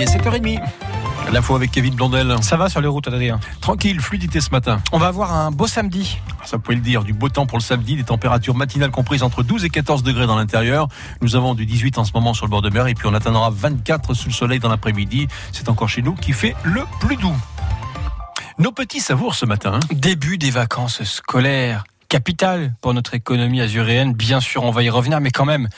Il est 7h30. L'info avec Kevin Blondel. Ça va sur les routes, Adrien Tranquille, fluidité ce matin. On va avoir un beau samedi. Ça pouvait le dire, du beau temps pour le samedi, des températures matinales comprises entre 12 et 14 degrés dans l'intérieur. Nous avons du 18 en ce moment sur le bord de mer et puis on atteindra 24 sous le soleil dans l'après-midi. C'est encore chez nous qui fait le plus doux. Nos petits savours ce matin. hein. Début des vacances scolaires. Capital pour notre économie azuréenne. Bien sûr, on va y revenir, mais quand même,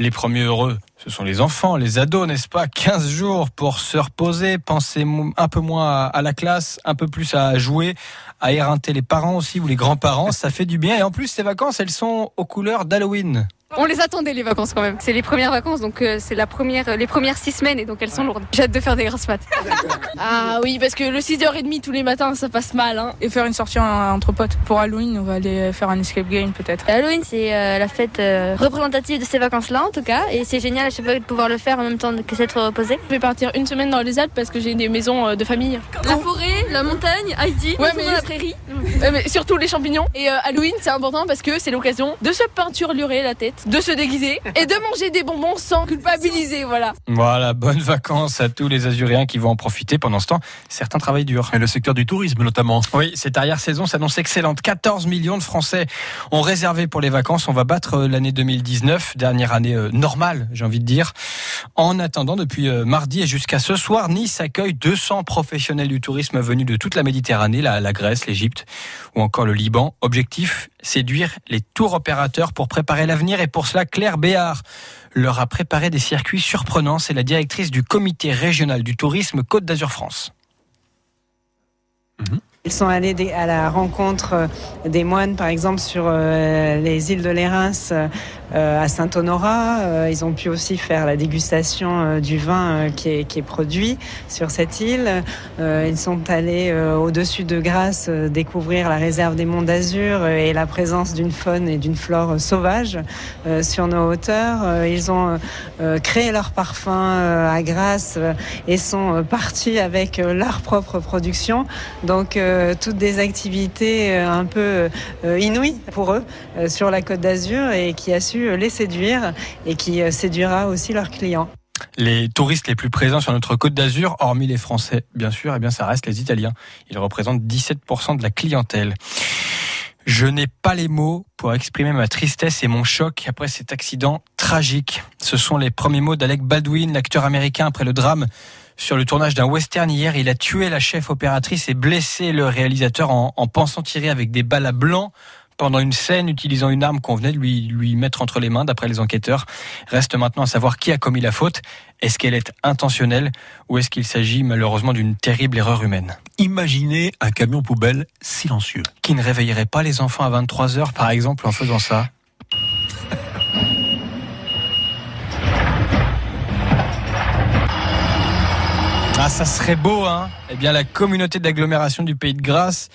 les premiers heureux, ce sont les enfants, les ados, n'est-ce pas? 15 jours pour se reposer, penser un peu moins à la classe, un peu plus à jouer, à éreinter les parents aussi ou les grands-parents. Ça fait du bien. Et en plus, ces vacances, elles sont aux couleurs d'Halloween. On les attendait les vacances quand même. C'est les premières vacances, donc euh, c'est la première, les premières six semaines et donc elles sont lourdes. J'ai hâte de faire des grasses maths. Ah oui, parce que le 6h30 tous les matins, ça passe mal. Hein. et faire une sortie en- entre potes. Pour Halloween, on va aller faire un escape game peut-être. Halloween, c'est euh, la fête euh, représentative de ces vacances-là, en tout cas. Et c'est génial à chaque fois de pouvoir le faire en même temps que s'être reposé. Je vais partir une semaine dans les Alpes parce que j'ai des maisons euh, de famille. La forêt, la montagne, Heidi, Ouais, mais- la prairie. Euh, mais surtout les champignons. Et euh, Halloween, c'est important parce que c'est l'occasion de se peinturelurer la tête, de se déguiser et de manger des bonbons sans culpabiliser, voilà. Voilà, bonnes vacances à tous les Azuréens qui vont en profiter. Pendant ce temps, certains travaillent dur. Et le secteur du tourisme notamment. Oui, cette arrière-saison s'annonce excellente. 14 millions de Français ont réservé pour les vacances. On va battre euh, l'année 2019, dernière année euh, normale, j'ai envie de dire. En attendant, depuis euh, mardi et jusqu'à ce soir, Nice accueille 200 professionnels du tourisme venus de toute la Méditerranée, la, la Grèce, l'Égypte ou encore le Liban. Objectif, séduire les tours opérateurs pour préparer l'avenir et pour cela, Claire Béard leur a préparé des circuits surprenants. C'est la directrice du comité régional du tourisme Côte d'Azur France. Ils sont allés à la rencontre des moines, par exemple, sur euh, les îles de l'Érins à Saint-Honorat. Euh, Ils ont pu aussi faire la dégustation euh, du vin euh, qui est, qui est produit sur cette île. Euh, Ils sont allés euh, au-dessus de Grasse euh, découvrir la réserve des Monts d'Azur euh, et la présence d'une faune et d'une flore sauvage euh, sur nos hauteurs. Euh, Ils ont euh, créé leur parfum euh, à Grasse euh, et sont euh, partis avec euh, leur propre production. Donc euh, toutes des activités euh, un peu euh, inouïes pour eux euh, sur la Côte d'Azur et qui a euh, les séduire et qui euh, séduira aussi leurs clients. Les touristes les plus présents sur notre côte d'Azur, hormis les Français, bien sûr, eh bien, ça reste les Italiens. Ils représentent 17% de la clientèle. Je n'ai pas les mots pour exprimer ma tristesse et mon choc après cet accident tragique. Ce sont les premiers mots d'Alec Baldwin, l'acteur américain après le drame sur le tournage d'un western hier. Il a tué la chef opératrice et blessé le réalisateur en, en pensant tirer avec des balles à blanc pendant une scène utilisant une arme qu'on venait de lui, lui mettre entre les mains d'après les enquêteurs. Reste maintenant à savoir qui a commis la faute. Est-ce qu'elle est intentionnelle ou est-ce qu'il s'agit malheureusement d'une terrible erreur humaine? Imaginez un camion poubelle silencieux. Qui ne réveillerait pas les enfants à 23 heures par exemple en faisant ça? Ah, ça serait beau, hein Eh bien, la communauté d'agglomération du Pays de Grasse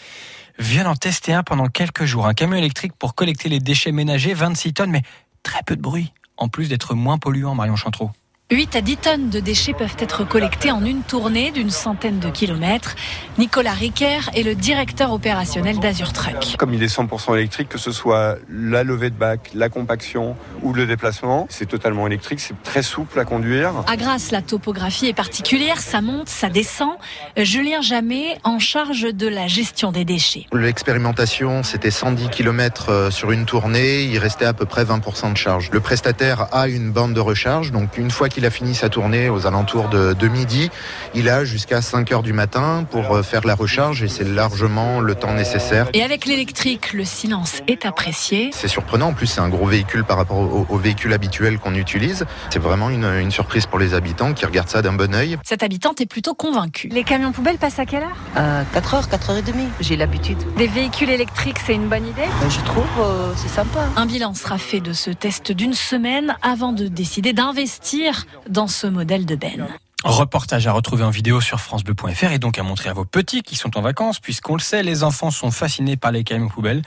vient d'en tester un pendant quelques jours. Un camion électrique pour collecter les déchets ménagers, 26 tonnes, mais très peu de bruit. En plus d'être moins polluant, Marion Chantreau. 8 à 10 tonnes de déchets peuvent être collectés en une tournée d'une centaine de kilomètres. Nicolas Riquer est le directeur opérationnel d'Azur Truck. Comme il est 100% électrique, que ce soit la levée de bac, la compaction ou le déplacement, c'est totalement électrique, c'est très souple à conduire. À Grasse, la topographie est particulière, ça monte, ça descend. Julien Jamet, en charge de la gestion des déchets. L'expérimentation, c'était 110 km sur une tournée, il restait à peu près 20% de charge. Le prestataire a une bande de recharge, donc une fois qu'il a fini sa tournée aux alentours de, de midi, il a jusqu'à 5 heures du matin pour faire la recharge et c'est largement le temps nécessaire. Et avec l'électrique, le silence est apprécié. C'est surprenant, en plus c'est un gros véhicule par rapport au, au véhicule habituel qu'on utilise. C'est vraiment une, une, surprise pour les habitants qui regardent ça d'un bon oeil. Cette habitante est plutôt convaincue. Les camions poubelles passent à quelle heure? Euh, 4h, 4h30, j'ai l'habitude. Des véhicules électriques, c'est une bonne idée? Euh, Je trouve, euh, c'est sympa. Un bilan sera fait de ce test d'une semaine avant de décider d'investir dans ce modèle de Ben. Reportage à retrouver en vidéo sur francebleu.fr et donc à montrer à vos petits qui sont en vacances, puisqu'on le sait, les enfants sont fascinés par les camions poubelles,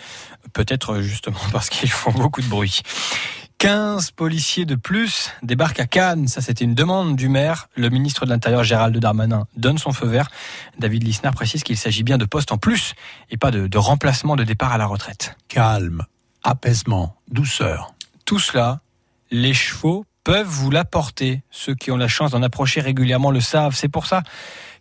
peut-être justement parce qu'ils font beaucoup de bruit. 15 policiers de plus débarquent à Cannes. Ça, c'était une demande du maire. Le ministre de l'Intérieur, Gérald Darmanin, donne son feu vert. David Lisnard précise qu'il s'agit bien de postes en plus et pas de, de remplacement de départ à la retraite. Calme, apaisement, douceur. Tout cela, les chevaux peuvent vous l'apporter. Ceux qui ont la chance d'en approcher régulièrement le savent. C'est pour ça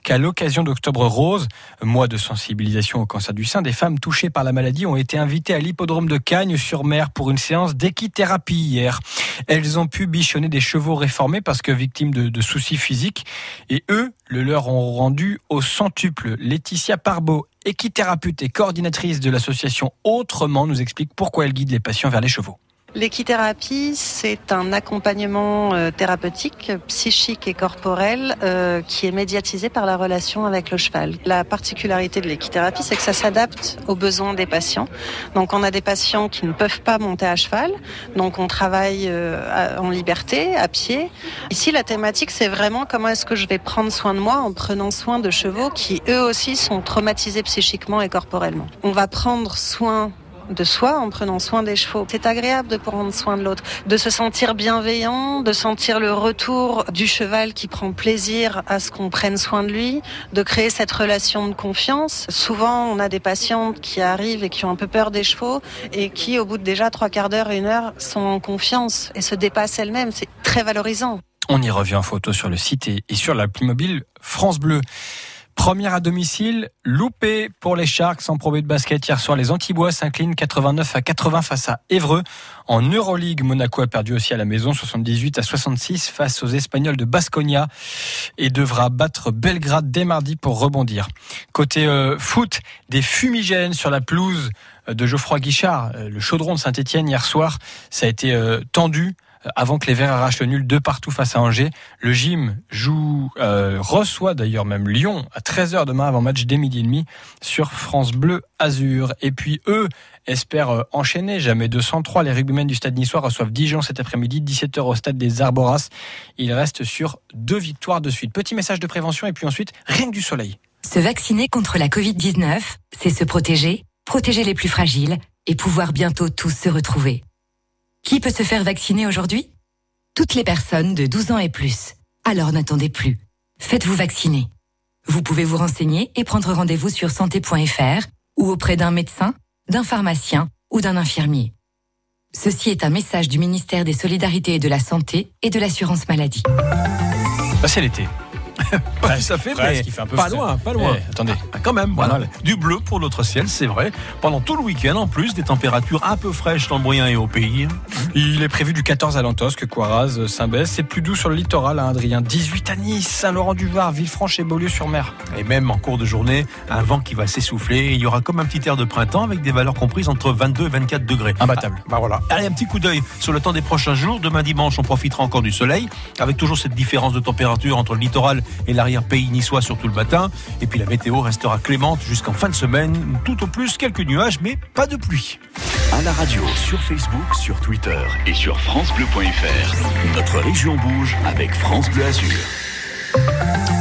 qu'à l'occasion d'Octobre Rose, mois de sensibilisation au cancer du sein, des femmes touchées par la maladie ont été invitées à l'hippodrome de Cagnes-sur-Mer pour une séance d'équithérapie hier. Elles ont pu bichonner des chevaux réformés parce que victimes de, soucis physiques et eux le leur ont rendu au centuple. Laetitia Parbeau, équithérapeute et coordinatrice de l'association Autrement, nous explique pourquoi elle guide les patients vers les chevaux. L'équithérapie, c'est un accompagnement euh, thérapeutique, psychique et corporel euh, qui est médiatisé par la relation avec le cheval. La particularité de l'équithérapie, c'est que ça s'adapte aux besoins des patients. Donc on a des patients qui ne peuvent pas monter à cheval, donc on travaille euh, en liberté, à pied. Ici, la thématique, c'est vraiment comment est-ce que je vais prendre soin de moi en prenant soin de chevaux qui, eux aussi, sont traumatisés psychiquement et corporellement. On va prendre soin de soi en prenant soin des chevaux. C'est agréable de prendre soin de l'autre, de se sentir bienveillant, de sentir le retour du cheval qui prend plaisir à ce qu'on prenne soin de lui, de créer cette relation de confiance. Souvent, on a des patientes qui arrivent et qui ont un peu peur des chevaux et qui, au bout de déjà trois quarts d'heure, une heure, sont en confiance et se dépassent elles-mêmes. C'est très valorisant. On y revient en photo sur le site et, sur l'appli mobile France Bleu. Première à domicile, loupé pour les Sharks en Pro de basket. Hier soir, les Antibois s'inclinent 89 à 80 face à Évreux. En Euroleague, Monaco a perdu aussi à la maison 78 à 66 face aux Espagnols de Basconia et devra battre Belgrade dès mardi pour rebondir. Côté euh, foot, des fumigènes sur la pelouse de Geoffroy Guichard, euh, le chaudron de Saint-Etienne hier soir, ça a été euh, tendu avant que les Verts arrachent le nul de partout face à Angers. Le gym joue, euh, reçoit d'ailleurs même Lyon à 13h demain avant match dès midi et demi sur France Bleu Azur. Et puis eux espèrent euh, enchaîner. Jamais 203. Les rugbymen du stade niçois reçoivent Dijon cet après-midi, 17h au stade des Arboras. Ils restent sur deux victoires de suite. Petit message de prévention et puis ensuite, rien que du soleil. Se vacciner contre la Covid-19, c'est se protéger, protéger les plus fragiles et pouvoir bientôt tous se retrouver. Qui peut se faire vacciner aujourd'hui? Toutes les personnes de 12 ans et plus. Alors n'attendez plus. Faites-vous vacciner. Vous pouvez vous renseigner et prendre rendez-vous sur santé.fr ou auprès d'un médecin, d'un pharmacien ou d'un infirmier. Ceci est un message du ministère des Solidarités et de la Santé et de l'Assurance Maladie. C'est l'été. Pas ça fait, mais il fait un peu pas loin, pas loin. Eh, attendez. Ah, quand même, voilà. Du bleu pour notre ciel, c'est vrai. Pendant tout le week-end, en plus, des températures un peu fraîches dans le Brien et au pays. Il est prévu du 14 à Lantosque, Coiraz, Saint-Bès. C'est plus doux sur le littoral, hein, Adrien. 18 à Nice, Saint-Laurent-du-Var, Villefranche et Beaulieu-sur-Mer. Et même en cours de journée, un vent qui va s'essouffler. Il y aura comme un petit air de printemps avec des valeurs comprises entre 22 et 24 degrés. Imbattable. Bah voilà. Allez, un petit coup d'œil sur le temps des prochains jours. Demain dimanche, on profitera encore du soleil, avec toujours cette différence de température entre le littoral et l'arrière-pays niçois, surtout le matin. Et puis la météo restera clémente jusqu'en fin de semaine. Tout au plus quelques nuages, mais pas de pluie. À la radio, sur Facebook, sur Twitter et sur FranceBleu.fr. Notre région bouge avec France Bleu Azur.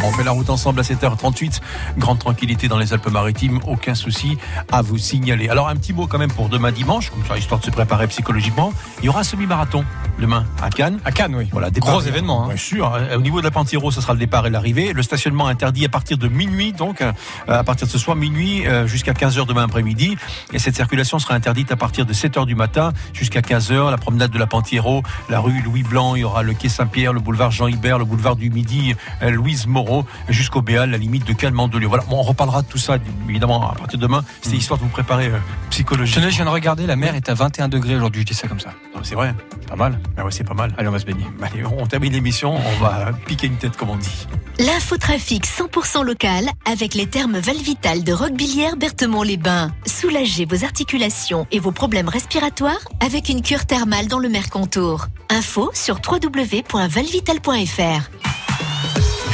On fait la route ensemble à 7h38. Grande tranquillité dans les Alpes-Maritimes, aucun souci à vous signaler. Alors un petit mot quand même pour demain dimanche, comme ça histoire de se préparer psychologiquement. Il y aura un semi-marathon demain à Cannes. À Cannes, oui. Voilà, Gros événement, hein. Bien sûr. Euh, Au niveau de la Pantiro, ce sera le départ et l'arrivée. Le stationnement interdit à partir de minuit, donc euh, à partir de ce soir minuit euh, jusqu'à 15h demain après-midi. Et cette circulation sera interdite à partir de 7h du matin jusqu'à 15h. La promenade de la Pantiro, la rue Louis Blanc, il y aura le quai Saint-Pierre, le boulevard Jean Hibert, le boulevard du Midi, euh, Louise Moreau, jusqu'au Béal, la limite de Calmont-de-Lieu. Voilà, bon, on reparlera de tout ça évidemment à partir de demain. C'était histoire de vous préparer euh, psychologiquement. Tenez, je viens de regarder, la mer est à 21 degrés aujourd'hui, je dis ça comme ça. C'est vrai. Pas mal. Ah ouais, c'est pas mal. Allez, on va se baigner. Allez, on termine l'émission, on va piquer une tête comme on dit. L'infotrafic 100% local avec les termes Valvital de Roquebillière Berthemont-les-Bains. Soulagez vos articulations et vos problèmes respiratoires avec une cure thermale dans le Mercontour. Info sur www.valvital.fr.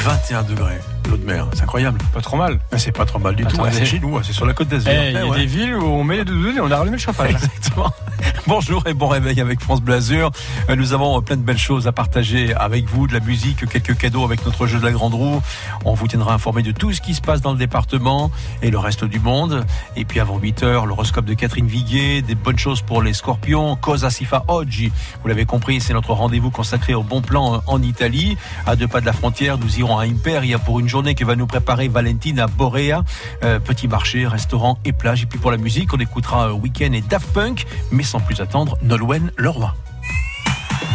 21 degrés, l'eau de mer, c'est incroyable. Pas trop mal. Ah, C'est pas trop mal du tout, Attends, hein, c'est chez nous, hein, c'est sur la côte d'Azur. Eh, il y Eh, a ouais. des villes où on met les doudounes et on a rallumé le chauffage. Exactement. Bonjour et bon réveil avec France Blasure. Euh, Nous avons plein de belles choses à partager avec vous, de la musique, quelques cadeaux avec notre jeu de la grande roue. On vous tiendra informé de tout ce qui se passe dans le département et le reste du monde. Et puis avant 8 heures, l'horoscope de Catherine Viguet, des bonnes choses pour les scorpions. Cosa si fa oggi. Vous l'avez compris, c'est notre rendez-vous consacré au bon plan euh, en Italie. À deux pas de la frontière, nous irons à Imperia pour une journée que va nous préparer Valentina Borea. Euh, petit marché, restaurant et plage. Et puis pour la musique, on écoutera euh, Weekend et Daft Punk, mais sans plus attendre, Nolwenn Leroy.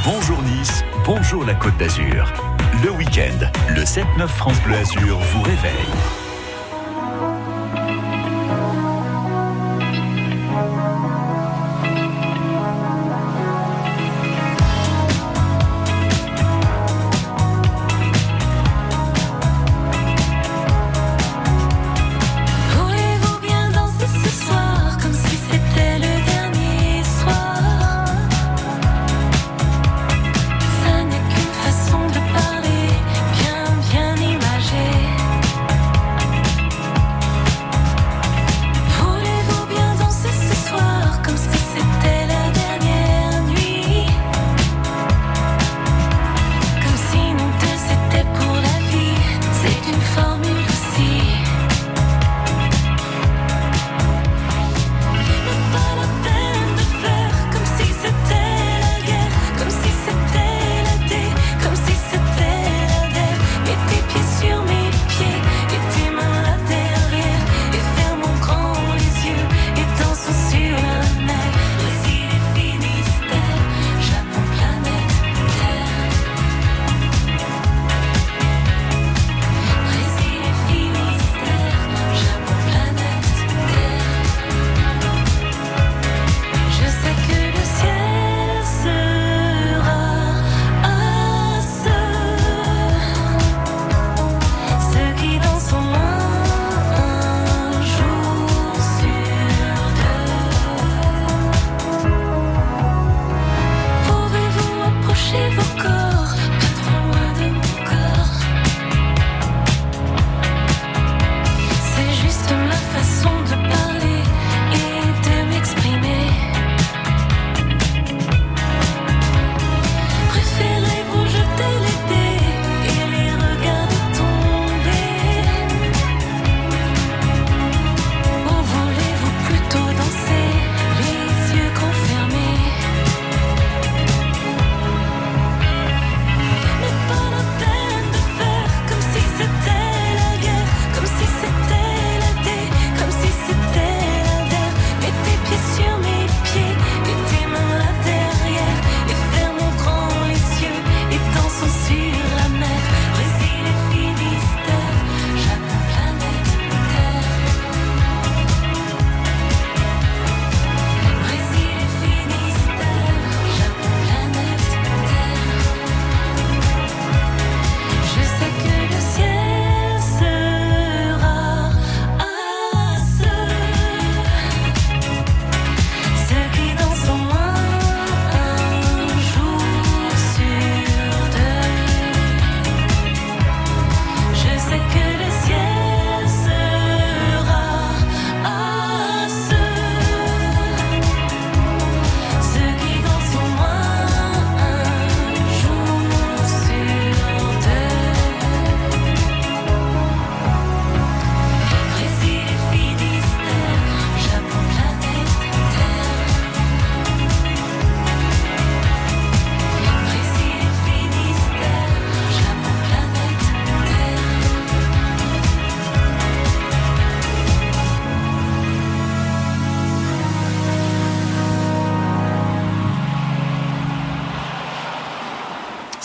bonjour Nice, bonjour la Côte d'Azur. Le week-end, le 7-9 France Bleu Azur vous réveille.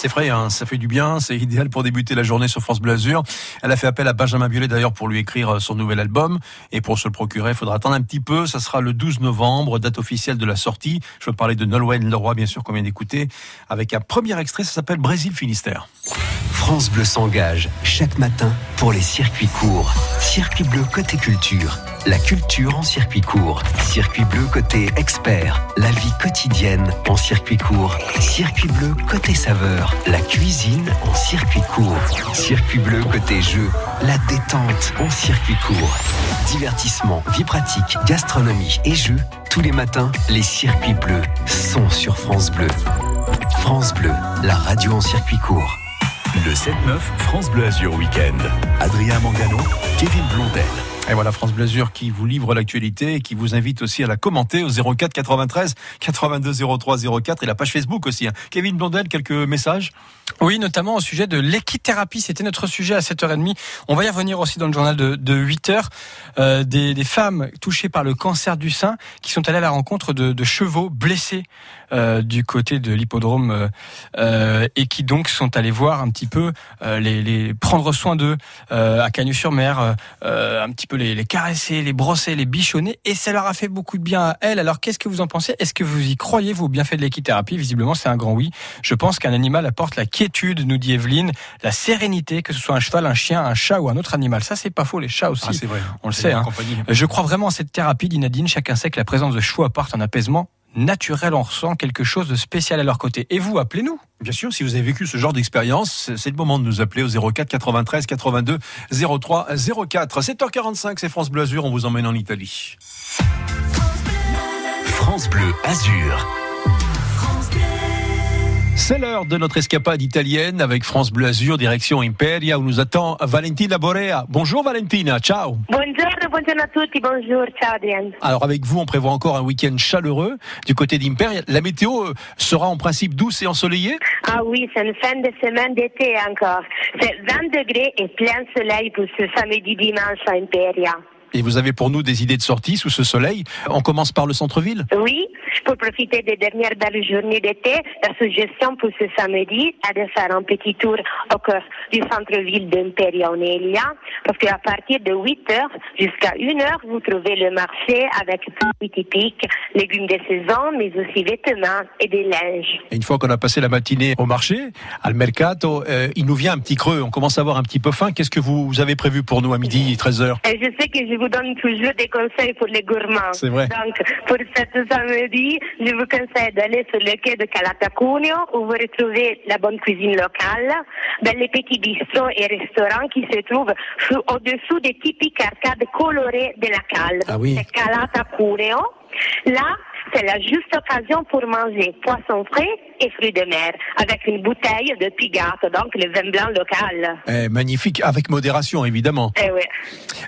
C'est frais, hein, ça fait du bien, c'est idéal pour débuter la journée sur France Bleu Azur. Elle a fait appel à Benjamin Biolay d'ailleurs pour lui écrire euh, son nouvel album. Et pour se le procurer, il faudra attendre un petit peu. Ça sera le 12 novembre, date officielle de la sortie. Je veux parler de Nolwenn Leroy, bien sûr, qu'on vient d'écouter, avec un premier extrait, ça s'appelle Brésil Finistère. France Bleu s'engage chaque matin pour les circuits courts. Circuit bleu côté culture. La culture en circuit court. Circuit bleu côté expert. La vie quotidienne en circuit court. Circuit bleu côté saveur. La cuisine en circuit court. Circuit bleu côté jeu. La détente en circuit court. Divertissement, vie pratique, gastronomie et jeux. Tous les matins, les circuits bleus sont sur France Bleu. France Bleu, la radio en circuit court. Le 7-9 France Bleu Azur Week-end. Adrien Mangano, Kevin Blondel. Et voilà France Blasure qui vous livre l'actualité et qui vous invite aussi à la commenter au 04 93 82 03 04 et la page Facebook aussi. hein. Kevin Blondel, quelques messages? Oui, notamment au sujet de l'équithérapie. C'était notre sujet à 7h30. On va y revenir aussi dans le journal de, de 8h. Euh, des, des femmes touchées par le cancer du sein qui sont allées à la rencontre de, de chevaux blessés du côté de l'hippodrome euh, euh, et qui donc sont allés voir un petit peu euh, les, les prendre soin d'eux euh, à Cagnes-sur-Mer, euh, euh, un petit peu les, les caresser, les brosser, les bichonner et ça leur a fait beaucoup de bien à elles. Alors qu'est-ce que vous en pensez? Est-ce que vous y croyez vous au bienfait de l'équithérapie? Visiblement c'est un grand oui. Je pense qu'un animal apporte la quiétude, nous dit Evelyne, la sérénité, que ce soit un cheval, un chien, un chat ou un autre animal. Ça c'est pas faux, les chats aussi. Ah, c'est vrai. On le sait. hein. Je crois vraiment à cette thérapie, dit Nadine. Chacun sait que la présence de chevaux apporte un apaisement naturel. On ressent quelque chose de spécial à leur côté. Et vous, appelez-nous. Bien sûr, si vous avez vécu ce genre d'expérience, c'est le moment de nous appeler au 04 93 82 03 04. 7h45, c'est France Bleu Azur, on vous emmène en Italie. France Bleu Azur. C'est l'heure de notre escapade italienne avec France Bleu Azur, direction Imperia, où nous attend Valentina Borea. Bonjour Valentina, ciao Buongiorno, buongiorno a tutti, bonjour, ciao Adrien. Alors avec vous, on prévoit encore un week-end chaleureux du côté d'Imperia. La météo euh, sera en principe douce et ensoleillée? Ah oui, c'est une fin de semaine d'été encore. C'est 20 degrés et plein soleil pour ce samedi dimanche à Imperia. Et vous avez pour nous des idées de sortie sous ce soleil. On commence par le centre-ville Oui, pour profiter des dernières belles journées d'été, la suggestion pour ce samedi est de faire un petit tour au cœur du centre-ville d'Imperia Onelia, parce qu'à partir de 8 heures jusqu'à 1 heure, vous trouvez le marché avec produits typiques, légumes de saison, mais aussi vêtements et des linges. Et une fois qu'on a passé la matinée au marché, al mercato, euh, il nous vient un petit creux. On commence à avoir un petit peu faim. Qu'est-ce que vous avez prévu pour nous à midi 13h Et je sais que je vous donne toujours des conseils pour les gourmands. C'est vrai. Donc, pour cette samedi, je vous conseille d'aller sur le quai de Calatacuneo où vous retrouvez la bonne cuisine locale, ben, les petits bistrots et restaurants qui se trouvent sous- au-dessous des typiques arcades colorées de la cale. Ah oui. C'est Calatacuneo. Là, c'est la juste occasion pour manger poisson frais et fruits de mer avec une bouteille de Pigato, donc le vin blanc local. Eh, Magnifique, avec modération évidemment. Eh oui.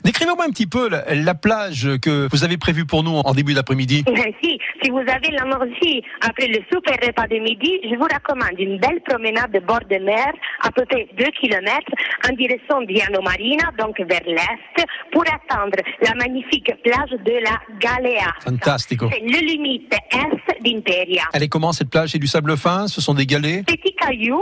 Décrivez-moi un petit peu la, la plage que vous avez prévue pour nous en début d'après-midi. Si, si vous avez l'énergie après le super repas de midi, je vous recommande une belle promenade de bord de mer, à peu près 2 km, en direction d'Iano Marina, donc vers l'est, pour atteindre la magnifique plage de la Galea. Fantastico. C'est le limite est d'Imperia. Elle est comment cette plage? C'est du sable fin? Ce sont des galets? Petit caillou,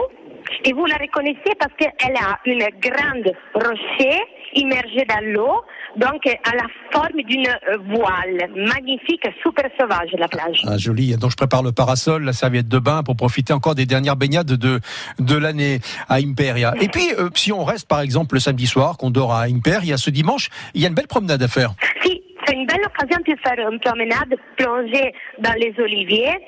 et vous la reconnaissez parce qu'elle a une grande rocher immergée dans l'eau, donc à la forme d'une voile. Magnifique, super sauvage la plage. Ah, joli. Donc je prépare le parasol, la serviette de bain pour profiter encore des dernières baignades de, de l'année à Imperia. Et puis, euh, si on reste par exemple le samedi soir, qu'on dort à Imperia, ce dimanche, il y a une belle promenade à faire. Si, une belle occasion de faire une promenade plongée dans les oliviers.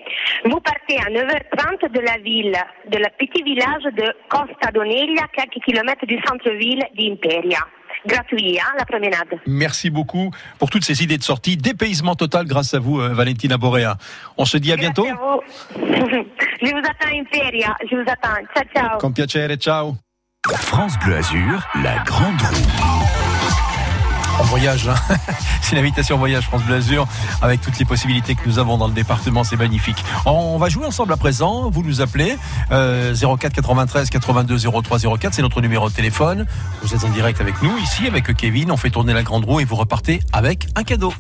Vous partez à 9h30 de la ville, de la petit village de Costa Doneglia, quelques kilomètres du centre-ville d'Imperia. Gratuit, hein, la promenade. Merci beaucoup pour toutes ces idées de sortie. Dépaysement total grâce à vous, euh, Valentina Borea. On se dit à bientôt. À vous. je vous attends à Imperia. Je vous attends. Ciao, ciao. Con piacere, ciao. France Bleu Azur, la grande roue. Hein. c'est l'invitation voyage France Bleu Azur avec toutes les possibilités que nous avons dans le département, c'est magnifique. On va jouer ensemble à présent, vous nous appelez euh, 04 93 82 03 04, c'est notre numéro de téléphone. Vous êtes en direct avec nous ici avec Kevin, on fait tourner la grande roue et vous repartez avec un cadeau.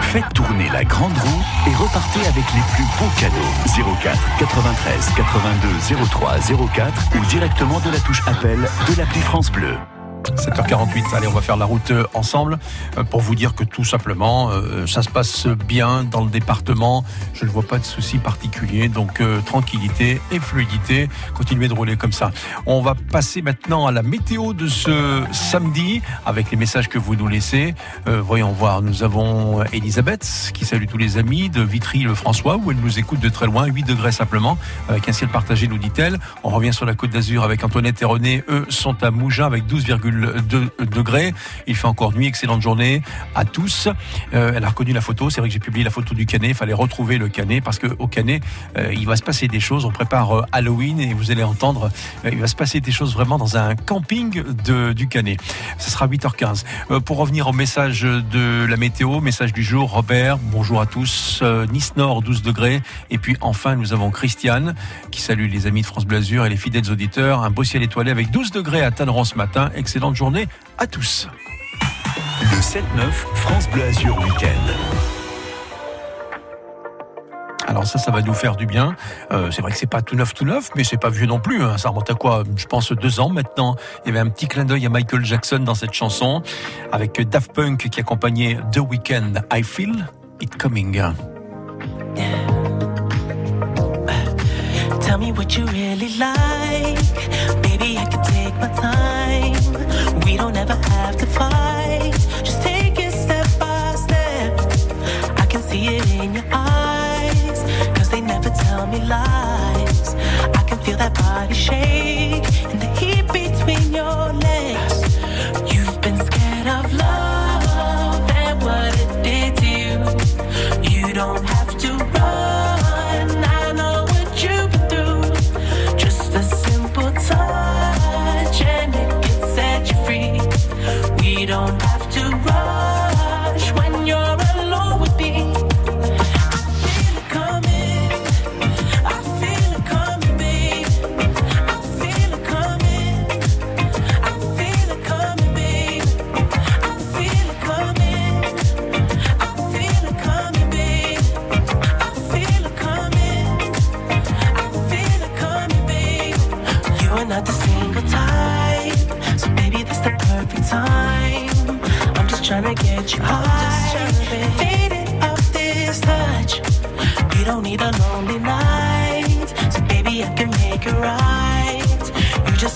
Faites tourner la grande roue et repartez avec les plus beaux cadeaux. 04 93 82 03 04 ou directement de la touche appel de l'appli France Bleu. 7h48, allez, on va faire la route euh, ensemble euh, pour vous dire que tout simplement, euh, ça se passe bien dans le département. Je ne vois pas de soucis particuliers, donc tranquillité et fluidité. Continuez de rouler comme ça. On va passer maintenant à la météo de ce samedi avec les messages que vous nous laissez. Voyons voir, nous avons Elisabeth qui salue tous les amis de Vitry-le-François où elle nous écoute de très loin, 8 degrés simplement, avec un ciel partagé, nous dit-elle. On revient sur la côte d'Azur avec Antoinette et René. Eux sont à Mougins avec 12,8 2 degrés. Il fait encore nuit, excellente journée à tous. Euh, elle a reconnu la photo, c'est vrai que j'ai publié la photo du Canet, il fallait retrouver le Canet parce qu'au Canet, euh, il va se passer des choses. On prépare euh, Halloween et vous allez entendre, il va se passer des choses vraiment dans un camping de, du Canet. Ce sera 8h15. Euh, pour revenir au message de la météo, message du jour, Robert, bonjour à tous. Nice Nord, 12 degrés. Et puis enfin, nous avons Christiane qui salue les amis de France Blasure et les fidèles auditeurs. Un beau ciel étoilé avec 12 degrés à Tanneron ce matin. Excellente journée à tous. Le 7-9, France Bleu Azur Week-end. Alors ça, ça va nous faire du bien. Euh, c'est vrai que c'est pas tout neuf, tout neuf, mais c'est pas vieux non plus. hein. Ça remonte à quoi Je pense deux ans maintenant. Il y avait un petit clin d'œil à Michael Jackson dans cette chanson, avec Daft Punk qui accompagnait The Weeknd. I Feel It Coming. Tell me what you really like. Baby, I can take my time. That body shake and the heat between your legs. You've been scared of love and what it did to you. You don't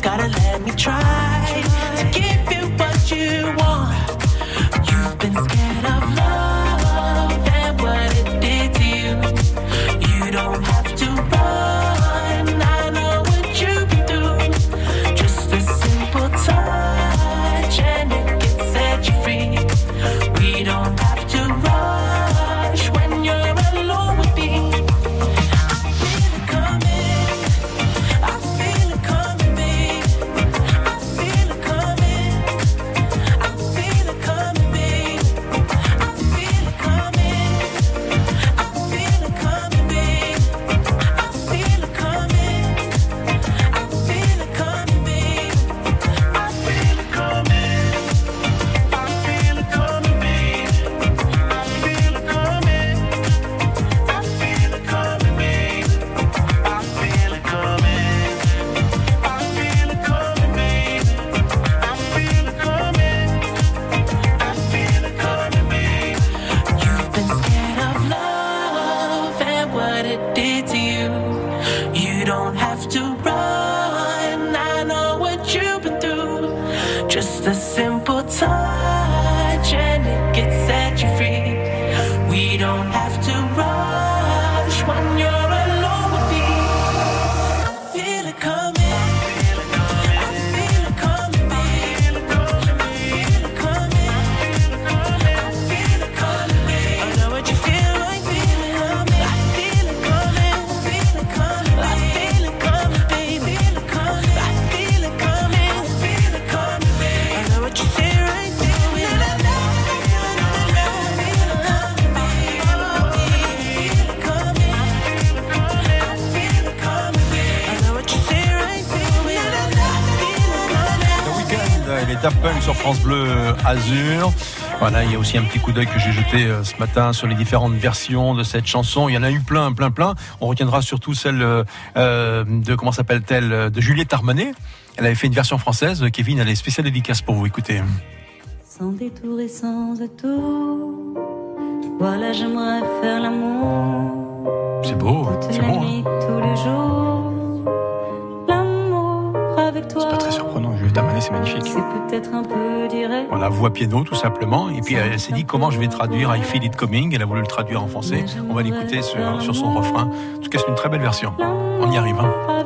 gotta let me try to give you what you want. Voilà, il y a aussi un petit coup d'œil que j'ai jeté euh, ce matin sur les différentes versions de cette chanson. Il y en a eu plein, plein, plein. On retiendra surtout celle euh, euh, de, comment s'appelle-t-elle, de Juliette Armanet. Elle avait fait une version française. Kevin, elle est spéciale dédicace pour vous. Écoutez. Sans détour et sans atout. Voilà, j'aimerais faire l'amour. C'est beau, c'est bon. hein. C'est peut-être un peu direct. On la voit piano tout simplement. Et puis elle, s'est dit comment je vais traduire I Feel It Coming? Elle a voulu le traduire en français. On va l'écouter sur, sur son refrain. En tout cas, c'est une très belle version. On y arrive. hein.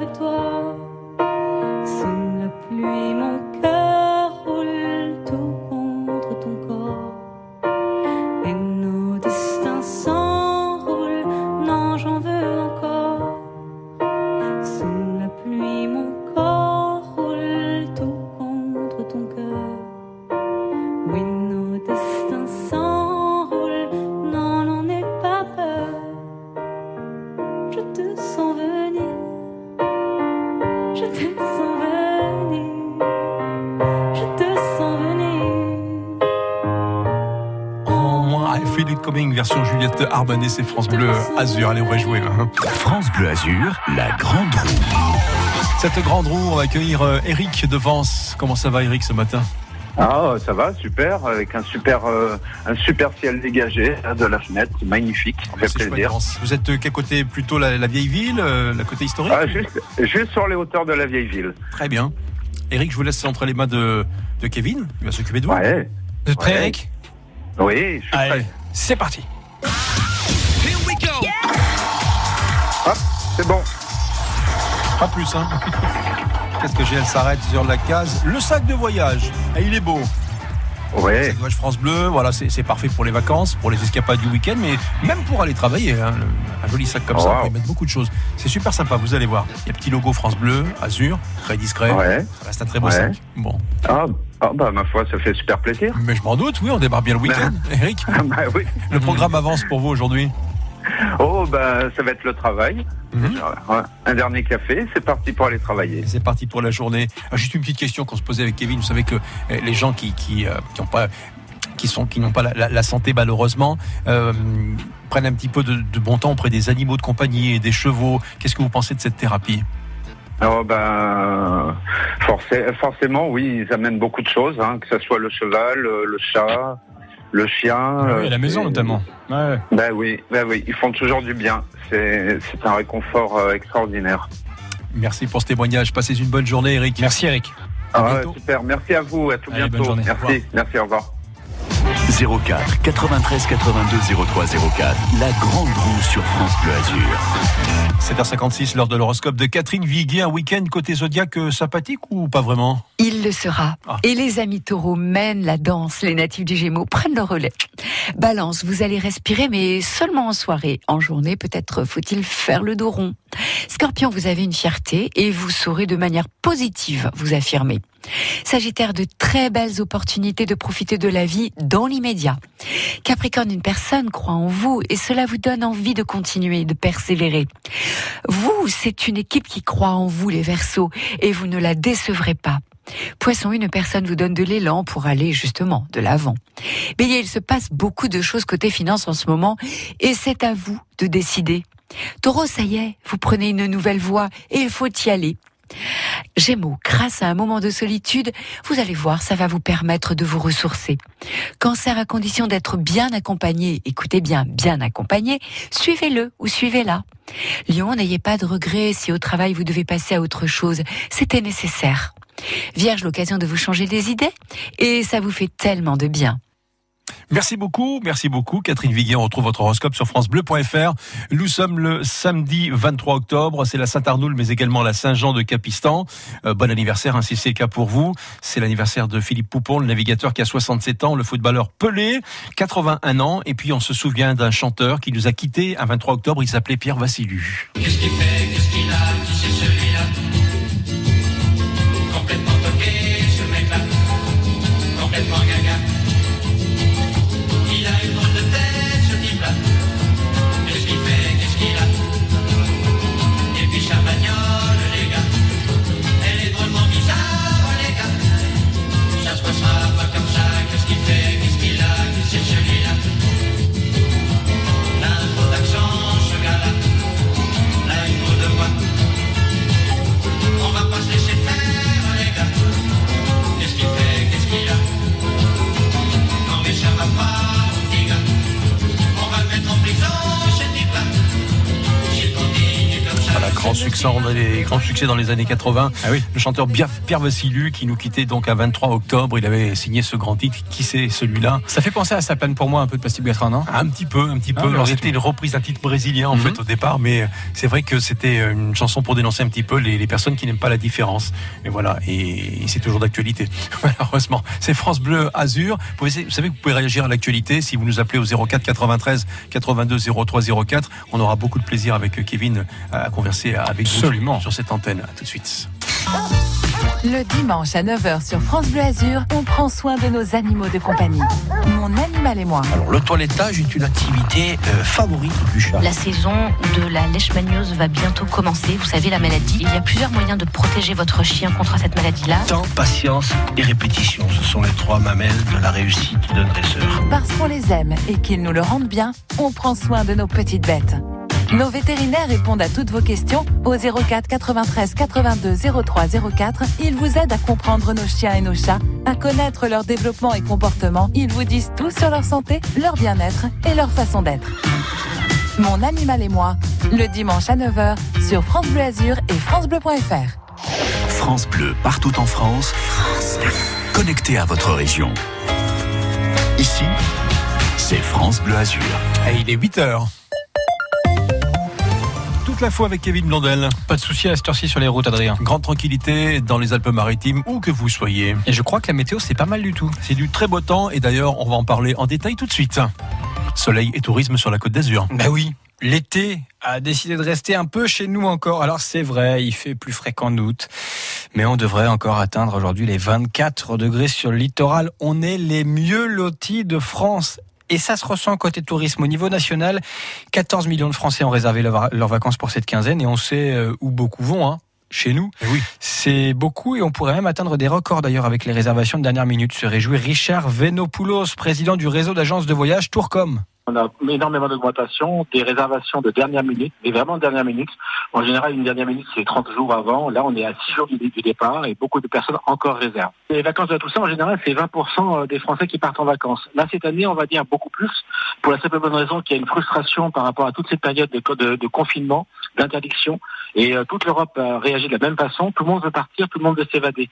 C'est France Bleu Azur. Allez, on va jouer. hein. France Bleu Azur, la grande roue. Cette grande roue, on va accueillir euh, Eric de Vence. Comment ça va, Eric, ce matin? Ah, ça va, super, avec un super, euh, un super ciel dégagé là, de la fenêtre, c'est magnifique, ça fait C'est chouette, plaisir. Vence. Vous êtes euh, quel côté? Plutôt la, la vieille ville, euh, la côté historique? Ah, juste, juste sur les hauteurs de la vieille ville. Très bien. Eric, je vous laisse entre les mains de, de Kevin. Il va s'occuper de vous. Ouais. Vous êtes prêt, Ouais. Eric? Oui, je suis Allez, prêt. c'est parti. C'est bon. Pas plus, hein Qu'est-ce que j'ai Elle s'arrête sur la case. Le sac de voyage. Ah, il est beau. Ouais. Sac de voyage France Bleu, voilà, c'est parfait pour les vacances, pour les escapades du week-end, mais même pour aller travailler. hein, le- un joli sac comme ça, Wow. on peut y mettre beaucoup de choses. C'est super sympa, vous allez voir. Il y a petit logo France Bleu, Azur, très discret. Ouais. Ça reste un très beau Ouais. sac. Bon. Ah, ah, bah ma foi, ça fait super plaisir. Mais je m'en doute, oui, on démarre bien le week-end. Eric, Ah, bah oui. le programme avance pour vous aujourd'hui. Oh, bah ça va être le travail. Mhm. Un dernier café, c'est parti pour aller travailler. C'est parti pour la journée. Ah, juste une petite question qu'on se posait avec Kevin. Vous savez que euh, les gens qui qui, euh, qui ont pas qui sont qui n'ont pas la, la- la santé malheureusement euh, prennent un petit peu de, de bon temps auprès des animaux de compagnie et des chevaux. Qu'est-ce que vous pensez de cette thérapie? Alors ben forcé- forcément oui, ils amènent beaucoup de choses, hein, que ce soit le cheval, le, le chat, le chien. Ah oui, à la euh, maison notamment. Ouais. Ben oui, ben oui, ils font toujours du bien. C'est c'est un réconfort euh, extraordinaire. Merci pour ce témoignage. Passez une bonne journée, Eric. Merci, Eric. À Ah ouais, super, merci à vous, à tout Allez, bonne bientôt. journée. Merci, merci, au revoir. 04 93 82 03 04. La grande roue sur France Bleu Azur. 7h56, l'heure de l'horoscope de Catherine Viguier. Un week-end côté zodiaque euh, sympathique ou pas vraiment? Il le sera. Ah. Et les amis taureaux mènent la danse. Les natifs du Gémeaux prennent le relais. Balance, vous allez respirer, mais seulement en soirée. En journée, peut-être faut-il faire le dos rond. Scorpion, vous avez une fierté et vous saurez de manière positive vous affirmer. Sagittaire, de très belles opportunités de profiter de la vie dans l'immédiat. Capricorne, une personne croit en vous et cela vous donne envie de continuer, de persévérer. Vous, c'est une équipe qui croit en vous, les Verseaux, et vous ne la décevrez pas. Poisson, une personne vous donne de l'élan pour aller justement de l'avant. Bélier, il se passe beaucoup de choses côté finance en ce moment et c'est à vous de décider. Taureau, ça y est, vous prenez une nouvelle voie et il faut y aller. Gémeaux, grâce à un moment de solitude, vous allez voir, ça va vous permettre de vous ressourcer. Cancer, à condition d'être bien accompagné, écoutez bien, bien accompagné, suivez-le ou suivez-la. Lion, n'ayez pas de regrets si au travail vous devez passer à autre chose, c'était nécessaire. Vierge, l'occasion de vous changer les idées et ça vous fait tellement de bien. Merci beaucoup, merci beaucoup. Catherine Viguier, on retrouve votre horoscope sur francebleu.fr. Nous sommes le samedi 23 octobre, c'est la Saint-Arnoul, mais également la Saint-Jean de Capistan. Euh, bon anniversaire, hein, si c'est le cas pour vous. C'est l'anniversaire de Philippe Poupon, le navigateur qui a 67 ans, le footballeur Pelé, 81 ans. Et puis on se souvient d'un chanteur qui nous a quittés un 23 octobre, il s'appelait Pierre Vassilu. A des grands succès dans les années 80. Le chanteur Pierre Vassilu qui nous quittait donc à 23 octobre. Il avait signé ce grand titre. Qui c'est celui-là? Ça fait penser à sa peine pour moi un peu de Pastille Bertrand, non? Un petit peu, un petit Ah, peu. c'est c'était une reprise d'un titre brésilien en Mhm. fait au départ, mais c'est vrai que c'était une chanson pour dénoncer un petit peu les, les personnes qui n'aiment pas la différence. Et voilà, et, c'est toujours d'actualité. Malheureusement, c'est France Bleu Azur. Vous, pouvez- vous savez que vous pouvez réagir à l'actualité si vous nous appelez au 04 93 82 03 04. On aura beaucoup de plaisir avec Kevin à converser avec Absolument. sur cette antenne. À tout de suite. Le dimanche à 9h sur France Bleu Azur, on prend soin de nos animaux de compagnie. Mon animal et moi. Alors, le toilettage est une activité euh, favorite du chat. La saison de la leishmaniose va bientôt commencer. Vous savez, la maladie. Il y a plusieurs moyens de protéger votre chien contre cette maladie-là. Temps, patience et répétition, ce sont les trois mamelles de la réussite d'un dresseur. Parce qu'on les aime et qu'ils nous le rendent bien, on prend soin de nos petites bêtes. Nos vétérinaires répondent à toutes vos questions au 04 93 82 03 04. Ils vous aident à comprendre nos chiens et nos chats, à connaître leur développement et comportement. Ils vous disent tout sur leur santé, leur bien-être et leur façon d'être. Mon animal et moi, le dimanche à 9h sur France Bleu Azur et francebleu.fr. France Bleu, partout en France. France Bleu. Connecté à votre région. Ici, c'est France Bleu Azur. Et il est 8 heures. Toute la fois avec Kevin Blondel. Pas de souci à cette heure-ci sur les routes, Adrien. Grande tranquillité dans les Alpes-Maritimes, où que vous soyez. Et je crois que la météo, c'est pas mal du tout. C'est du très beau temps et d'ailleurs, on va en parler en détail tout de suite. Soleil et tourisme sur la côte d'Azur. Bah oui, l'été a décidé de rester un peu chez nous encore. Alors c'est vrai, il fait plus frais qu'en août, mais on devrait encore atteindre aujourd'hui les 24 degrés sur le littoral. On est les mieux lotis de France. Et ça se ressent côté tourisme au niveau national. 14 millions de Français ont réservé leurs vacances pour cette quinzaine et on sait euh, où beaucoup vont. Hein chez nous. oui. C'est beaucoup et on pourrait même atteindre des records d'ailleurs avec les réservations de dernière minute. Se réjouit Richard Venopoulos, président du réseau d'agences de voyage Tourcom. On a énormément d'augmentation, des réservations de dernière minute, mais vraiment de dernière minute. En général, une dernière minute, c'est 30 jours avant. Là, on est à 6 jours du, départ et beaucoup de personnes encore réservent. Les vacances de ça, en général, c'est 20% des Français qui partent en vacances. Là, cette année, on va dire beaucoup plus, pour la simple bonne raison qu'il y a une frustration par rapport à toute cette période de, confinement, d'interdiction. Et euh, toute l'Europe a réagi de la même façon. Tout le monde veut partir, tout le monde veut s'évader.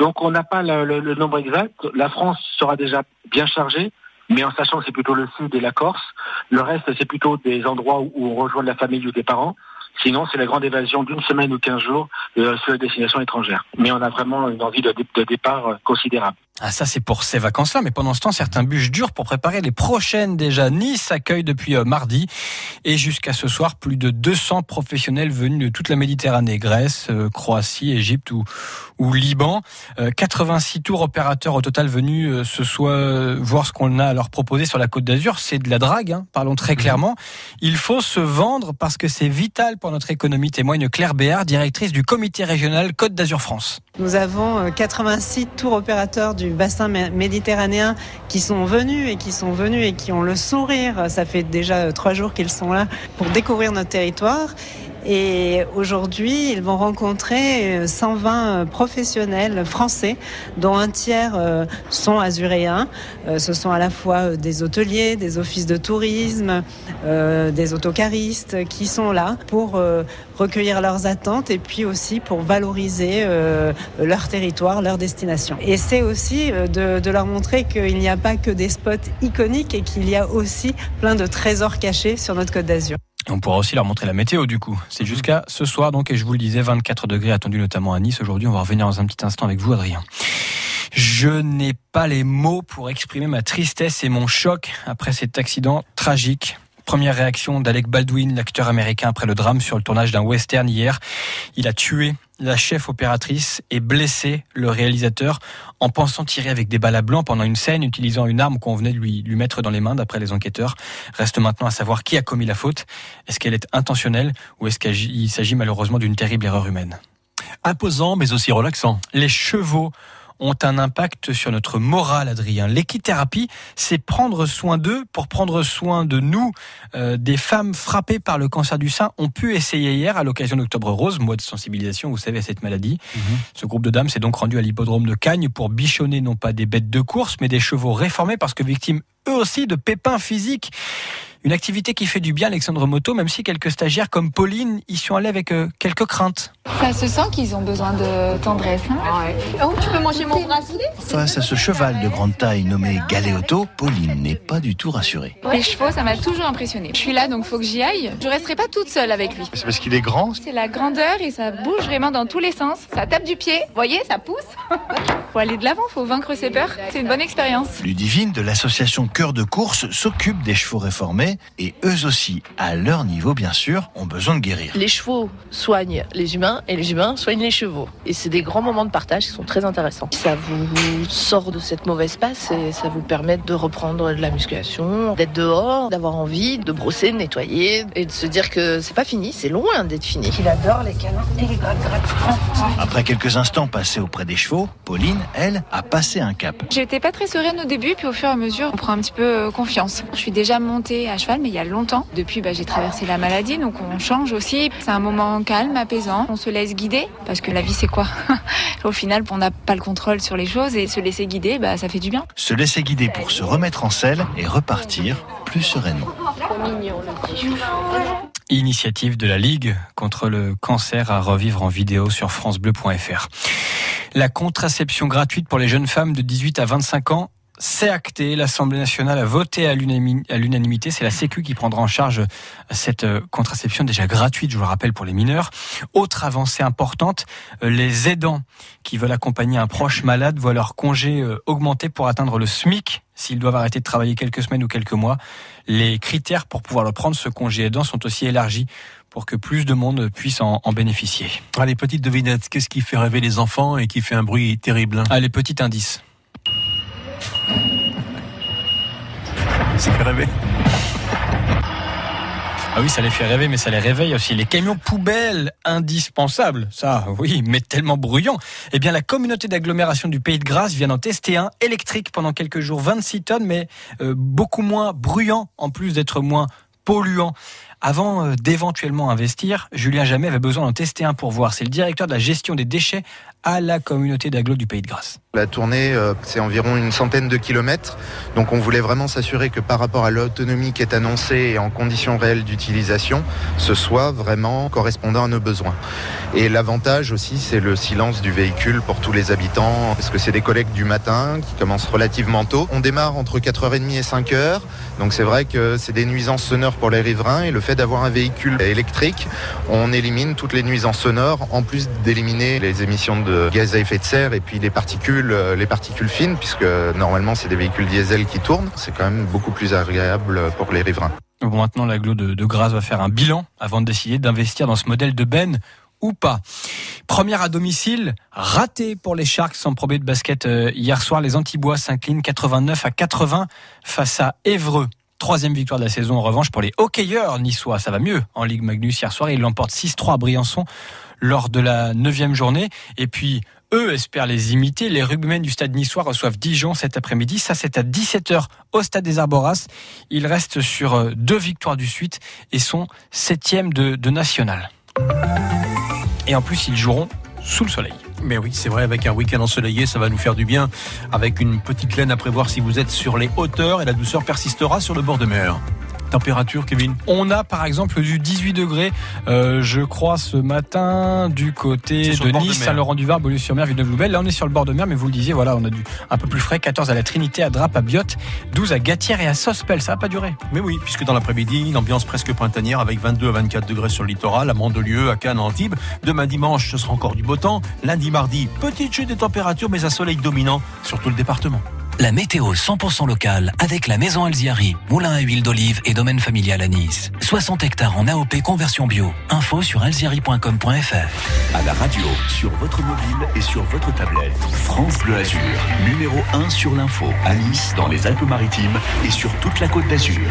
Donc, on n'a pas le nombre exact. La France sera déjà bien chargée mais en sachant que c'est plutôt le sud et la Corse. Le reste, c'est plutôt des endroits où on rejoint la famille ou des parents. Sinon, c'est la grande évasion d'une semaine ou quinze jours euh, sur la destination étrangère. Mais on a vraiment une envie de, de départ euh, considérable. Ah ça c'est pour ces vacances-là, mais pendant ce temps certains bûches durs pour préparer les prochaines déjà. Nice accueille depuis euh, mardi et jusqu'à ce soir plus de 200 professionnels venus de toute la Méditerranée, Grèce, euh, Croatie, Égypte ou, ou Liban. Euh, 86 tours opérateurs au total venus euh, ce soir euh, voir ce qu'on a à leur proposer sur la Côte d'Azur. C'est de la drague, hein, parlons très clairement. Il faut se vendre parce que c'est vital pour notre économie, témoigne Claire Béard, directrice du comité régional Côte d'Azur France. Nous avons euh, 86 tours opérateurs du bassin mé- méditerranéen qui sont venus et qui sont venus et qui ont le sourire. Ça fait déjà euh, trois jours qu'ils sont là pour découvrir notre territoire. Et aujourd'hui, ils vont rencontrer euh, 120 euh, professionnels français, dont un tiers euh, sont azuréens. Euh, Ce sont à la fois euh, des hôteliers, des offices de tourisme, euh, des autocaristes qui sont là pour euh, recueillir leurs attentes et puis aussi pour valoriser euh, leur territoire, leur destination. Et c'est aussi euh, de, de leur montrer qu'il n'y a pas que des spots iconiques et qu'il y a aussi plein de trésors cachés sur notre Côte d'Azur. On pourra aussi leur montrer la météo du coup. C'est jusqu'à ce soir donc et je vous le disais 24 degrés attendus notamment à Nice aujourd'hui. On va revenir dans un petit instant avec vous Adrien. Je n'ai pas les mots pour exprimer ma tristesse et mon choc après cet accident tragique. Première réaction d'Alec Baldwin, l'acteur américain après le drame sur le tournage d'un western hier. Il a tué la chef opératrice et blessé le réalisateur en pensant tirer avec des balles à blanc pendant une scène utilisant une arme qu'on venait de lui, lui mettre dans les mains d'après les enquêteurs. Reste maintenant à savoir qui a commis la faute. Est-ce qu'elle est intentionnelle ou est-ce qu'il s'agit malheureusement d'une terrible erreur humaine? Imposant mais aussi relaxant. Les chevaux ont un impact sur notre morale, Adrien. L'équithérapie, c'est prendre soin d'eux pour prendre soin de nous. Euh, des femmes frappées par le cancer du sein ont pu essayer hier, à l'occasion d'Octobre Rose, mois de sensibilisation, vous savez, à cette maladie. Ce groupe de dames s'est donc rendu à l'hippodrome de Cagnes pour bichonner non pas des bêtes de course, mais des chevaux réformés parce que victimes eux aussi de pépins physiques. Une activité qui fait du bien, Alexandre Moto, même si quelques stagiaires comme Pauline y sont allés avec euh, quelques craintes. Ça se sent qu'ils ont besoin de tendresse. Hein Oh, tu peux manger mon bracelet Face à ce cheval de grande taille nommé Galéoto, Pauline n'est pas du tout rassurée. Les chevaux, ça m'a toujours impressionné. Je suis là, donc faut que j'y aille. Je resterai pas toute seule avec lui. C'est parce qu'il est grand C'est la grandeur et ça bouge vraiment dans tous les sens. Ça tape du pied, vous voyez, ça pousse. faut aller de l'avant, faut vaincre ses peurs. C'est une bonne expérience. Ludivine de l'association Cœur de course s'occupe des chevaux réformés. et eux aussi, à leur niveau bien sûr, ont besoin de guérir. Les chevaux soignent les humains et les humains soignent les chevaux. Et c'est des grands moments de partage qui sont très intéressants. Ça vous sort de cette mauvaise passe et ça vous permet de reprendre de la musculation, d'être dehors, d'avoir envie de brosser, de nettoyer et de se dire que c'est pas fini, c'est loin d'être fini. Il adore les câlins et les gratte-gratte. Après quelques instants passés auprès des chevaux, Pauline, elle, a passé un cap. J'étais pas très sereine au début, puis au fur et à mesure, on prend un petit peu euh, confiance. Je suis déjà montée à cheval, mais il y a longtemps. Depuis, bah, j'ai traversé la maladie, donc on change aussi. C'est un moment calme, apaisant. On se laisse guider, parce que la vie, c'est quoi? Au final, on n'a pas le contrôle sur les choses, et se laisser guider, bah, ça fait du bien. Se laisser guider pour se remettre en selle et repartir plus sereinement. Initiative de la Ligue contre le cancer à revivre en vidéo sur francebleu.fr. La contraception gratuite pour les jeunes femmes de 18 à 25 ans c'est acté. L'Assemblée nationale a voté à l'unanimi- à l'unanimité. C'est la Sécu qui prendra en charge cette euh, contraception déjà gratuite, je vous le rappelle, pour les mineurs. Autre avancée importante, euh, les aidants qui veulent accompagner un proche malade voient leur congé euh, augmenter pour atteindre le SMIC s'ils doivent arrêter de travailler quelques semaines ou quelques mois. Les critères pour pouvoir le prendre, ce congé aidant, sont aussi élargis pour que plus de monde puisse en, en bénéficier. Allez, petite devinette, qu'est-ce qui fait rêver les enfants et qui fait un bruit terrible Allez, petit indice. Fait rêver. Ah oui, ça les fait rêver, mais ça les réveille aussi. Les camions poubelles indispensables, ça, oui, mais tellement bruyants. Eh bien, la communauté d'agglomération du Pays de Grasse vient d'en tester un électrique pendant quelques jours, 26 tonnes, mais euh, beaucoup moins bruyant, en plus d'être moins polluant. Avant euh, d'éventuellement investir, Julien Jamais avait besoin d'en tester un pour voir. C'est le directeur de la gestion des déchets à la communauté d'agglo du Pays de Grasse. La tournée, euh, c'est environ une centaine de kilomètres. Donc on voulait vraiment s'assurer que par rapport à l'autonomie qui est annoncée et en conditions réelles d'utilisation, ce soit vraiment correspondant à nos besoins. Et l'avantage aussi, c'est le silence du véhicule pour tous les habitants, parce que c'est des collectes du matin qui commencent relativement tôt. On démarre entre 4h30 et 5h. Donc c'est vrai que c'est des nuisances sonores pour les riverains et le fait d'avoir un véhicule électrique, on élimine toutes les nuisances sonores en plus d'éliminer les émissions de gaz à effet de serre et puis les particules, euh, les particules fines, puisque normalement c'est des véhicules diesel qui tournent. C'est quand même beaucoup plus agréable pour les riverains. Bon, maintenant, l'agglo de, de Grasse va faire un bilan avant de décider d'investir dans ce modèle de Ben ou pas. Première à domicile, raté pour les Sharks sans probé de basket euh, hier soir. Les Antibois s'inclinent 89 à 80 face à Évreux. Troisième victoire de la saison en revanche pour les hockeyeurs niçois. Ça va mieux en Ligue Magnus hier soir. Ils l'emportent 6-3 à Briançon lors de la neuvième journée. Et puis, eux espèrent les imiter. Les rugbymen du stade niçois reçoivent Dijon cet après-midi. Ça, c'est à 17h au stade des Arboras. Ils restent sur euh, deux victoires du suite et sont septième de, de national. Et en plus, ils joueront sous le soleil. Mais oui, c'est vrai, avec un week-end ensoleillé, ça va nous faire du bien. Avec une petite laine à prévoir si vous êtes sur les hauteurs et la douceur persistera sur le bord de mer. Température, Kevin On a par exemple du 18 degrés, euh, je crois, ce matin du côté de Nice, mer. Saint-Laurent-du-Var, Beaulieu-sur-Mer, Villeneuve-Loubet. Là, on est sur le bord de mer, mais vous le disiez, voilà, on a du un peu plus frais. 14 à la Trinité, à Drape, à Biote, 12 à Gatière et à Sospel. Ça va pas durer. Mais oui, puisque dans l'après-midi, une ambiance presque printanière avec 22 à 24 degrés sur le littoral, à Mandelieu, à Cannes, à Antibes. Demain dimanche, ce sera encore du beau temps. Lundi, mardi, petite chute des températures, mais un soleil dominant sur tout le département. La météo 100% locale avec la maison Alziari, moulin à huile d'olive et domaine familial à Nice. 60 hectares en AOP conversion bio. Info sur alziari.com.fr. À la radio, sur votre mobile et sur votre tablette. France Bleu Azur, numéro 1 sur l'info, à Nice, dans les Alpes-Maritimes et sur toute la côte d'Azur.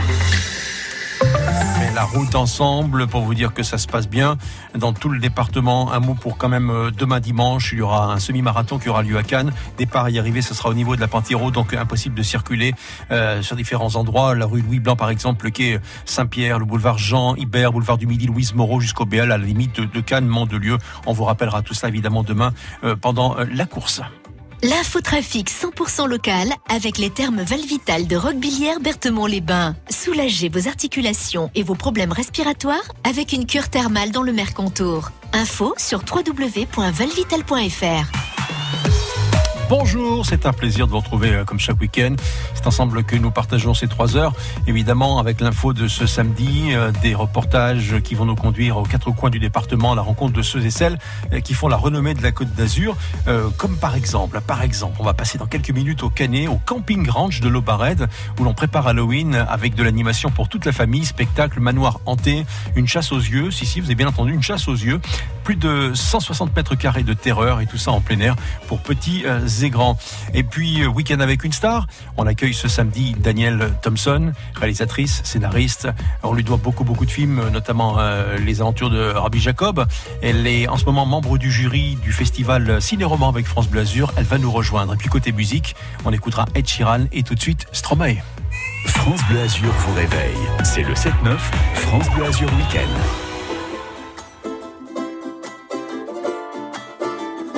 La route ensemble pour vous dire que ça se passe bien dans tout le département. Un mot pour quand même euh, demain dimanche, il y aura un semi-marathon qui aura lieu à Cannes. Départ et arrivée, ce sera au niveau de la Panthéro, donc impossible de circuler euh, sur différents endroits. La rue Louis Blanc, par exemple, le quai Saint-Pierre, le boulevard Jean Hibert, boulevard du Midi, Louise Moreau jusqu'au BL à la limite de, Cannes, Mandelieu. On vous rappellera tout ça évidemment demain euh, pendant la course. L'infotrafic 100% local avec les thermes Valvital de Roquebillière Berthemont-les-Bains. Soulagez vos articulations et vos problèmes respiratoires avec une cure thermale dans le Mercantour. Info sur www.valvital.fr. Bonjour, c'est un plaisir de vous retrouver euh, comme chaque week-end. C'est ensemble que nous partageons ces trois heures, évidemment avec l'info de ce samedi, euh, des reportages qui vont nous conduire aux quatre coins du département à la rencontre de ceux et celles euh, qui font la renommée de la Côte d'Azur, comme par exemple, on va passer dans quelques minutes au Canet, au camping ranch de l'Aubared, où l'on prépare Halloween avec de l'animation pour toute la famille, spectacle, manoir hanté, une chasse aux yeux, si si, vous avez bien entendu, une chasse aux yeux, plus de 160 mètres carrés de terreur et tout ça en plein air pour petits euh, et grands. Et puis, euh, week-end avec une star, on accueille ce samedi Danielle Thompson, réalisatrice, scénariste. On lui doit beaucoup, beaucoup de films, notamment euh, Les aventures de Rabbi Jacob. Elle est en ce moment membre du jury du festival Ciné-Roman avec France Bleu Azur. Elle va nous rejoindre. Et puis, côté musique, on écoutera Ed Sheeran et tout de suite Stromae. France Bleu Azur vous réveille. C'est le 7-9, France Bleu Azur Week-end.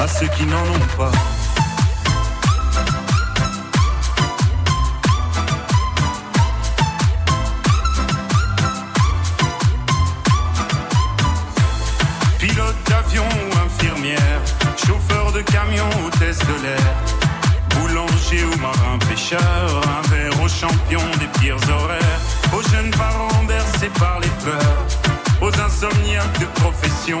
À ceux qui n'en ont pas. Pilote d'avion ou infirmière, chauffeur de camion, hôtesse de l'air, boulanger ou marin pêcheur, un verre aux champions des pires horaires, aux jeunes parents bercés par les pleurs, aux insomniaques de profession,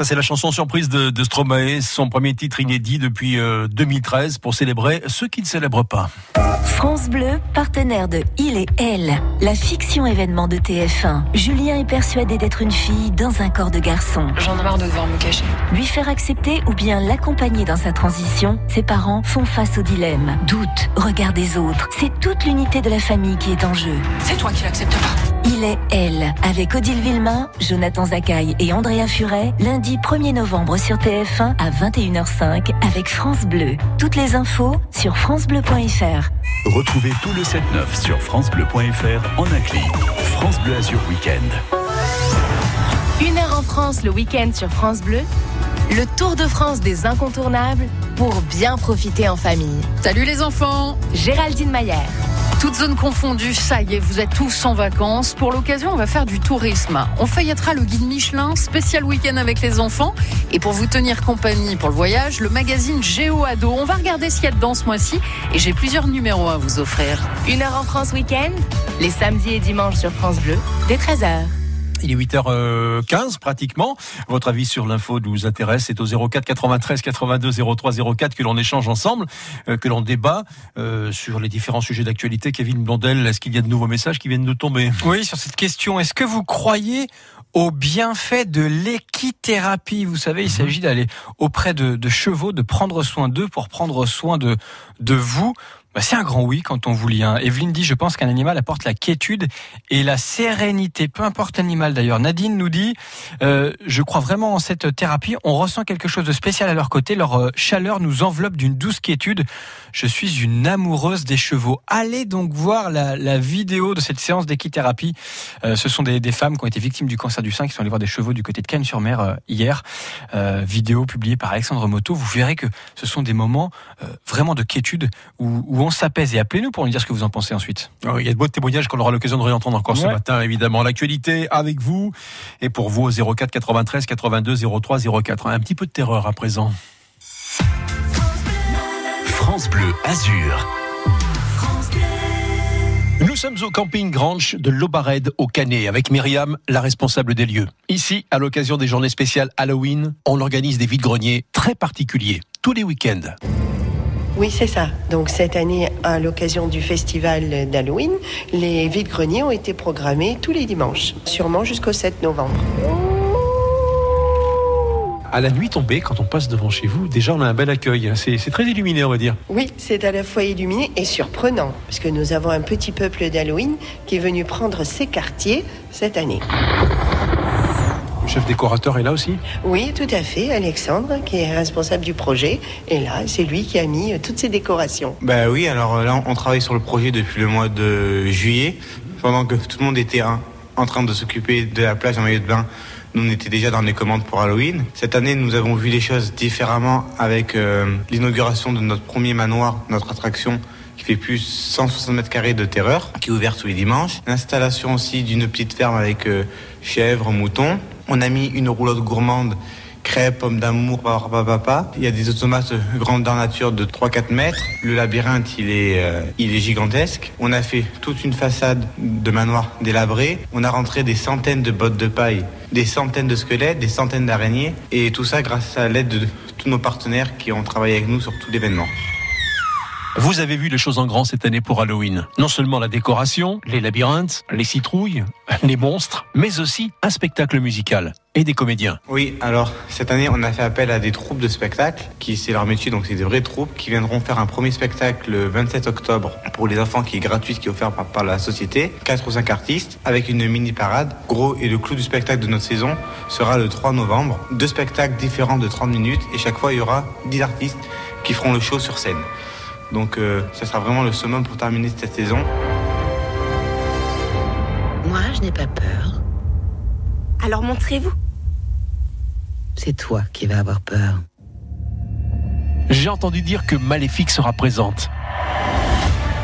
Ça, c'est la chanson surprise de, de Stromae, son premier titre inédit depuis euh, 2013 pour célébrer ceux qui ne célèbrent pas. France Bleu, partenaire de Il et Elle, la fiction événement de TF1. Julien est persuadé d'être une fille dans un corps de garçon. J'en ai marre de devoir me cacher. Lui faire accepter ou bien l'accompagner dans sa transition, ses parents font face au dilemme. Doute, regard des autres, c'est toute l'unité de la famille qui est en jeu. C'est toi qui l'acceptes pas. Il est Elle, avec Odile Villemain, Jonathan Zakaï et Andrea Furet, lundi 1er novembre sur TF1 à 21h05 avec France Bleu. Toutes les infos sur francebleu.fr. Retrouvez tout le 7-9 sur FranceBleu.fr en un clic. France Bleu Azur Week-end. Une heure en France le week-end sur France Bleu. Le Tour de France des incontournables pour bien profiter en famille. Salut les enfants Géraldine Maillère. Toutes zones confondues, ça y est, vous êtes tous en vacances. Pour l'occasion, on va faire du tourisme. On feuillettera le guide Michelin, spécial week-end avec les enfants. Et pour vous tenir compagnie pour le voyage, le magazine Géo Ado. On va regarder ce qu'il y a dedans ce mois-ci. Et j'ai plusieurs numéros à vous offrir. Une heure en France week-end, les samedis et dimanches sur France Bleu, dès 13h. Il est 8h15 pratiquement. Votre avis sur l'info nous intéresse. C'est au 04 93 82 03 04 que l'on échange ensemble, euh, que l'on débat euh, sur les différents sujets d'actualité. Kevin Blondel, est-ce qu'il y a de nouveaux messages qui viennent de tomber? Oui, sur cette question, est-ce que vous croyez au bienfait de l'équithérapie? Vous savez, il Mhm. s'agit d'aller auprès de, de chevaux, de prendre soin d'eux pour prendre soin de, de vous. Bah, c'est un grand oui quand on vous lit. Hein. Evelyne dit, je pense qu'un animal apporte la quiétude et la sérénité, peu importe l'animal d'ailleurs. Nadine nous dit, euh, je crois vraiment en cette thérapie. On ressent quelque chose de spécial à leur côté. Leur euh, chaleur nous enveloppe d'une douce quiétude. Je suis une amoureuse des chevaux. Allez donc voir la, vidéo de cette séance d'équithérapie. Euh, ce sont des, femmes qui ont été victimes du cancer du sein qui sont allées voir des chevaux du côté de Cannes-sur-Mer euh, hier. Vidéo publiée par Alexandre Moto. Vous verrez que ce sont des moments vraiment de quiétude où on s'apaise. Et appelez-nous pour nous dire ce que vous en pensez ensuite. Oh, Il y a de beaux témoignages qu'on aura l'occasion de réentendre encore ce matin, évidemment. L'actualité avec vous et pour vous au 04 93 82 03 04. Un petit peu de terreur à présent. France Bleu Azur. Nous sommes au camping Grange de l'Aubared au Canet avec Myriam, la responsable des lieux. Ici, à l'occasion des journées spéciales Halloween, on organise des vides-greniers très particuliers tous les week-ends. Oui, c'est ça. Donc cette année, à l'occasion du festival d'Halloween, les vides-greniers ont été programmés tous les dimanches, sûrement jusqu'au 7 novembre. À la nuit tombée, quand on passe devant chez vous, déjà on a un bel accueil. C'est c'est très illuminé, on va dire. Oui, c'est à la fois illuminé et surprenant, parce que nous avons un petit peuple d'Halloween qui est venu prendre ses quartiers cette année. Le chef décorateur est là aussi. Oui, tout à fait. Alexandre, qui est responsable du projet, est là. C'est lui qui a mis euh, toutes ces décorations. Bah oui, alors euh, là, on travaille sur le projet depuis le mois de juillet. Pendant que tout le monde était hein, en train de s'occuper de la plage en maillot de bain, nous, on était déjà dans les commandes pour Halloween. Cette année, nous avons vu les choses différemment avec euh, l'inauguration de notre premier manoir, notre attraction qui fait plus 160 mètres carrés de terreur, qui est ouverte tous les dimanches. L'installation aussi d'une petite ferme avec euh, chèvres, moutons. On a mis une roulotte gourmande crêpes, pommes d'amour, papa, papa. Il y a des automates grandeur nature de 3-4 mètres. Le labyrinthe, il est, euh, il est gigantesque. On a fait toute une façade de manoir délabré. On a rentré des centaines de bottes de paille, des centaines de squelettes, des centaines d'araignées. Et tout ça grâce à l'aide de tous nos partenaires qui ont travaillé avec nous sur tout l'événement. Vous avez vu les choses en grand cette année pour Halloween. Non seulement la décoration, les labyrinthes, les citrouilles, les monstres, mais aussi un spectacle musical et des comédiens. Oui, alors cette année, on a fait appel à des troupes de spectacle, qui c'est leur métier, donc c'est des vraies troupes, qui viendront faire un premier spectacle le 27 octobre pour les enfants, qui est gratuit, qui est offert par, la société. Quatre ou cinq artistes, avec une mini parade. Gros, et le clou du spectacle de notre saison sera le 3 novembre. Deux spectacles différents de 30 minutes, et chaque fois, il y aura 10 artistes qui feront le show sur scène. Donc, euh, ça sera vraiment le summum pour terminer cette saison. Moi, je n'ai pas peur. Alors montrez-vous. C'est toi qui vas avoir peur. J'ai entendu dire que Maléfique sera présente.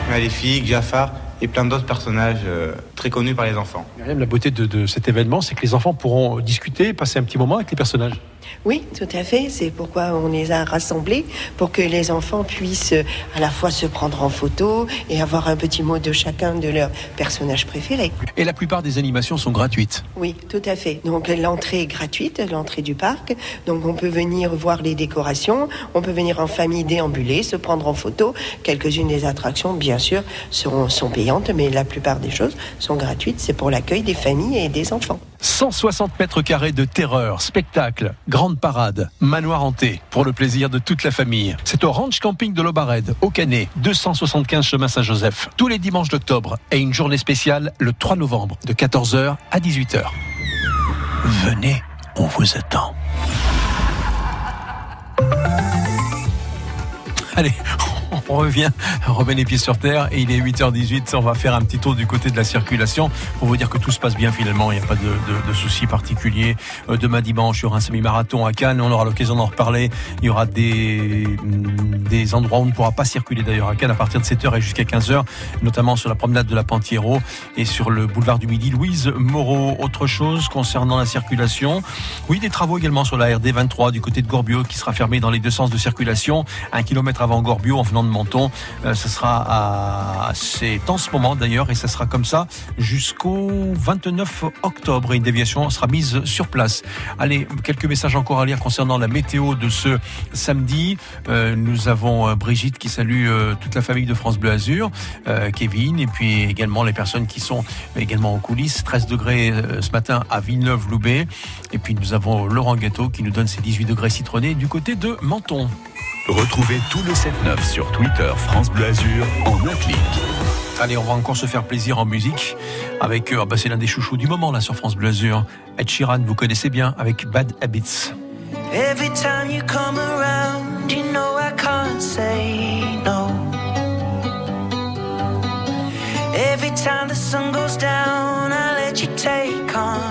Maléfique, Jafar et plein d'autres personnages euh, très connus par les enfants. La beauté de, de cet événement, c'est que les enfants pourront discuter, passer un petit moment avec les personnages. Oui, tout à fait. C'est pourquoi on les a rassemblés, pour que les enfants puissent euh, à la fois se prendre en photo et avoir un petit mot de chacun de leurs personnages préférés. Et la plupart des animations sont gratuites. Oui, tout à fait. Donc l'entrée est gratuite, l'entrée du parc. Donc on peut venir voir les décorations, on peut venir en famille déambuler, se prendre en photo. Quelques-unes des attractions, bien sûr, seront, sont payantes, mais la plupart des choses sont gratuites. C'est pour l'accueil des familles et des enfants. 160 mètres carrés de terreur, spectacle, grande parade, manoir hanté, pour le plaisir de toute la famille. C'est au Ranch Camping de l'Aubared, au Canet, 275 chemin Saint-Joseph, tous les dimanches d'octobre, et une journée spéciale le 3 novembre, de 14h à 18h. Venez, on vous attend. Allez, On revient, on remet les pieds sur terre et il est 8h18. On va faire un petit tour du côté de la circulation pour vous dire que tout se passe bien finalement. Il n'y a pas de, de, de soucis particuliers. Euh, demain dimanche, il y aura un semi-marathon à Cannes. On aura l'occasion d'en reparler. Il y aura des, des endroits où on ne pourra pas circuler d'ailleurs à Cannes à partir de 7h et jusqu'à 15h, notamment sur la promenade de la Pantiero et sur le boulevard du Midi. Louise Moreau, autre chose concernant la circulation? Oui, des travaux également sur la RD 23 du côté de Gorbio qui sera fermée dans les deux sens de circulation. Un kilomètre avant Gorbio en venant de Menton. Euh, sera à, c'est en ce moment d'ailleurs et ça sera comme ça jusqu'au 29 octobre. Et une déviation sera mise sur place. Allez, quelques messages encore à lire concernant la météo de ce samedi. Euh, nous avons euh, Brigitte qui salue toute la famille de France Bleu Azur, Kevin et puis également les personnes qui sont également en coulisses. 13 degrés ce matin à Villeneuve-Loubet. Et puis nous avons Laurent Gâteau qui nous donne ses 18 degrés citronnés du côté de Menton. Retrouvez tout le 7-9 sur Twitter France Bleu Azur en un clic. Allez, on va encore se faire plaisir en musique avec, euh, bah, c'est l'un des chouchous du moment là sur France Bleu Azur. Ed Sheeran, vous connaissez bien avec Bad Habits. Every time you come around, you know I can't say no. Every time the sun goes down, I let you take control.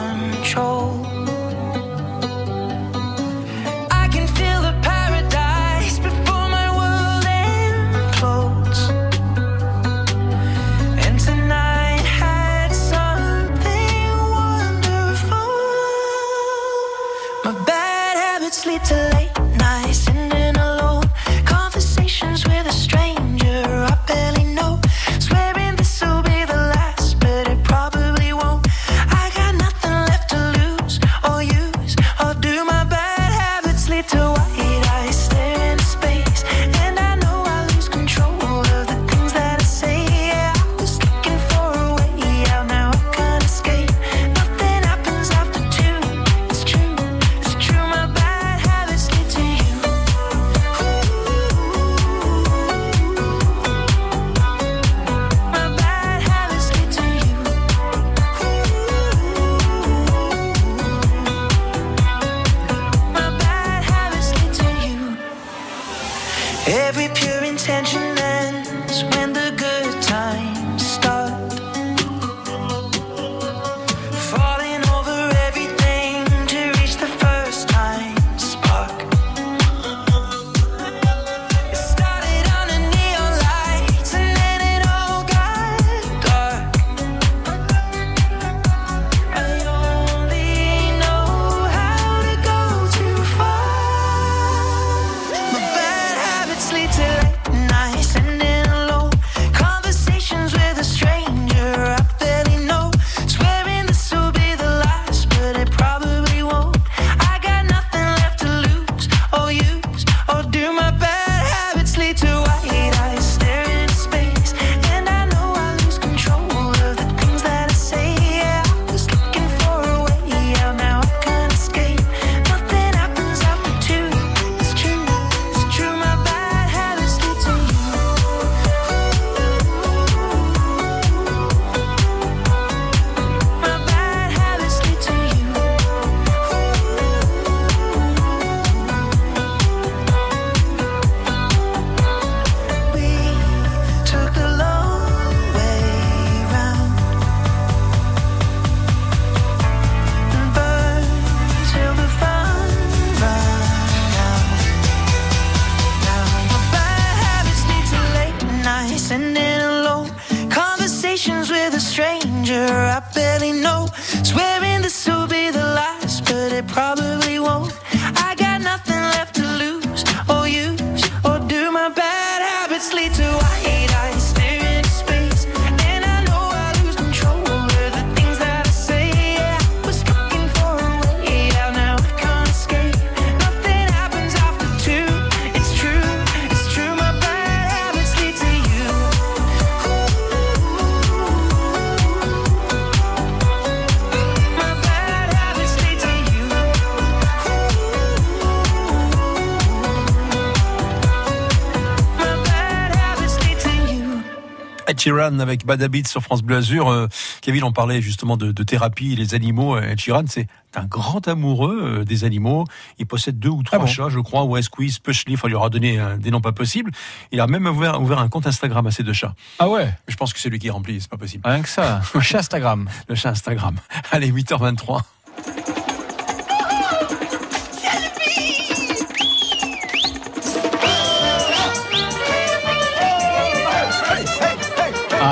Sheeran avec Bad Habits sur France Bleu Azur. Euh, Kevin, on parlait justement de, de thérapie, les animaux. Ed Sheeran, c'est un grand amoureux euh, des animaux. Il possède deux ou trois Ah bon chats, je crois, ou Squeeze, Pushly, il lui aura donné euh, des noms pas possibles. Il a même ouvert, ouvert un compte Instagram à ces deux chats. Ah ouais Je pense que c'est lui qui est rempli, c'est pas possible. Rien que ça. Un chat Instagram. Le chat Instagram. Allez, 8h23.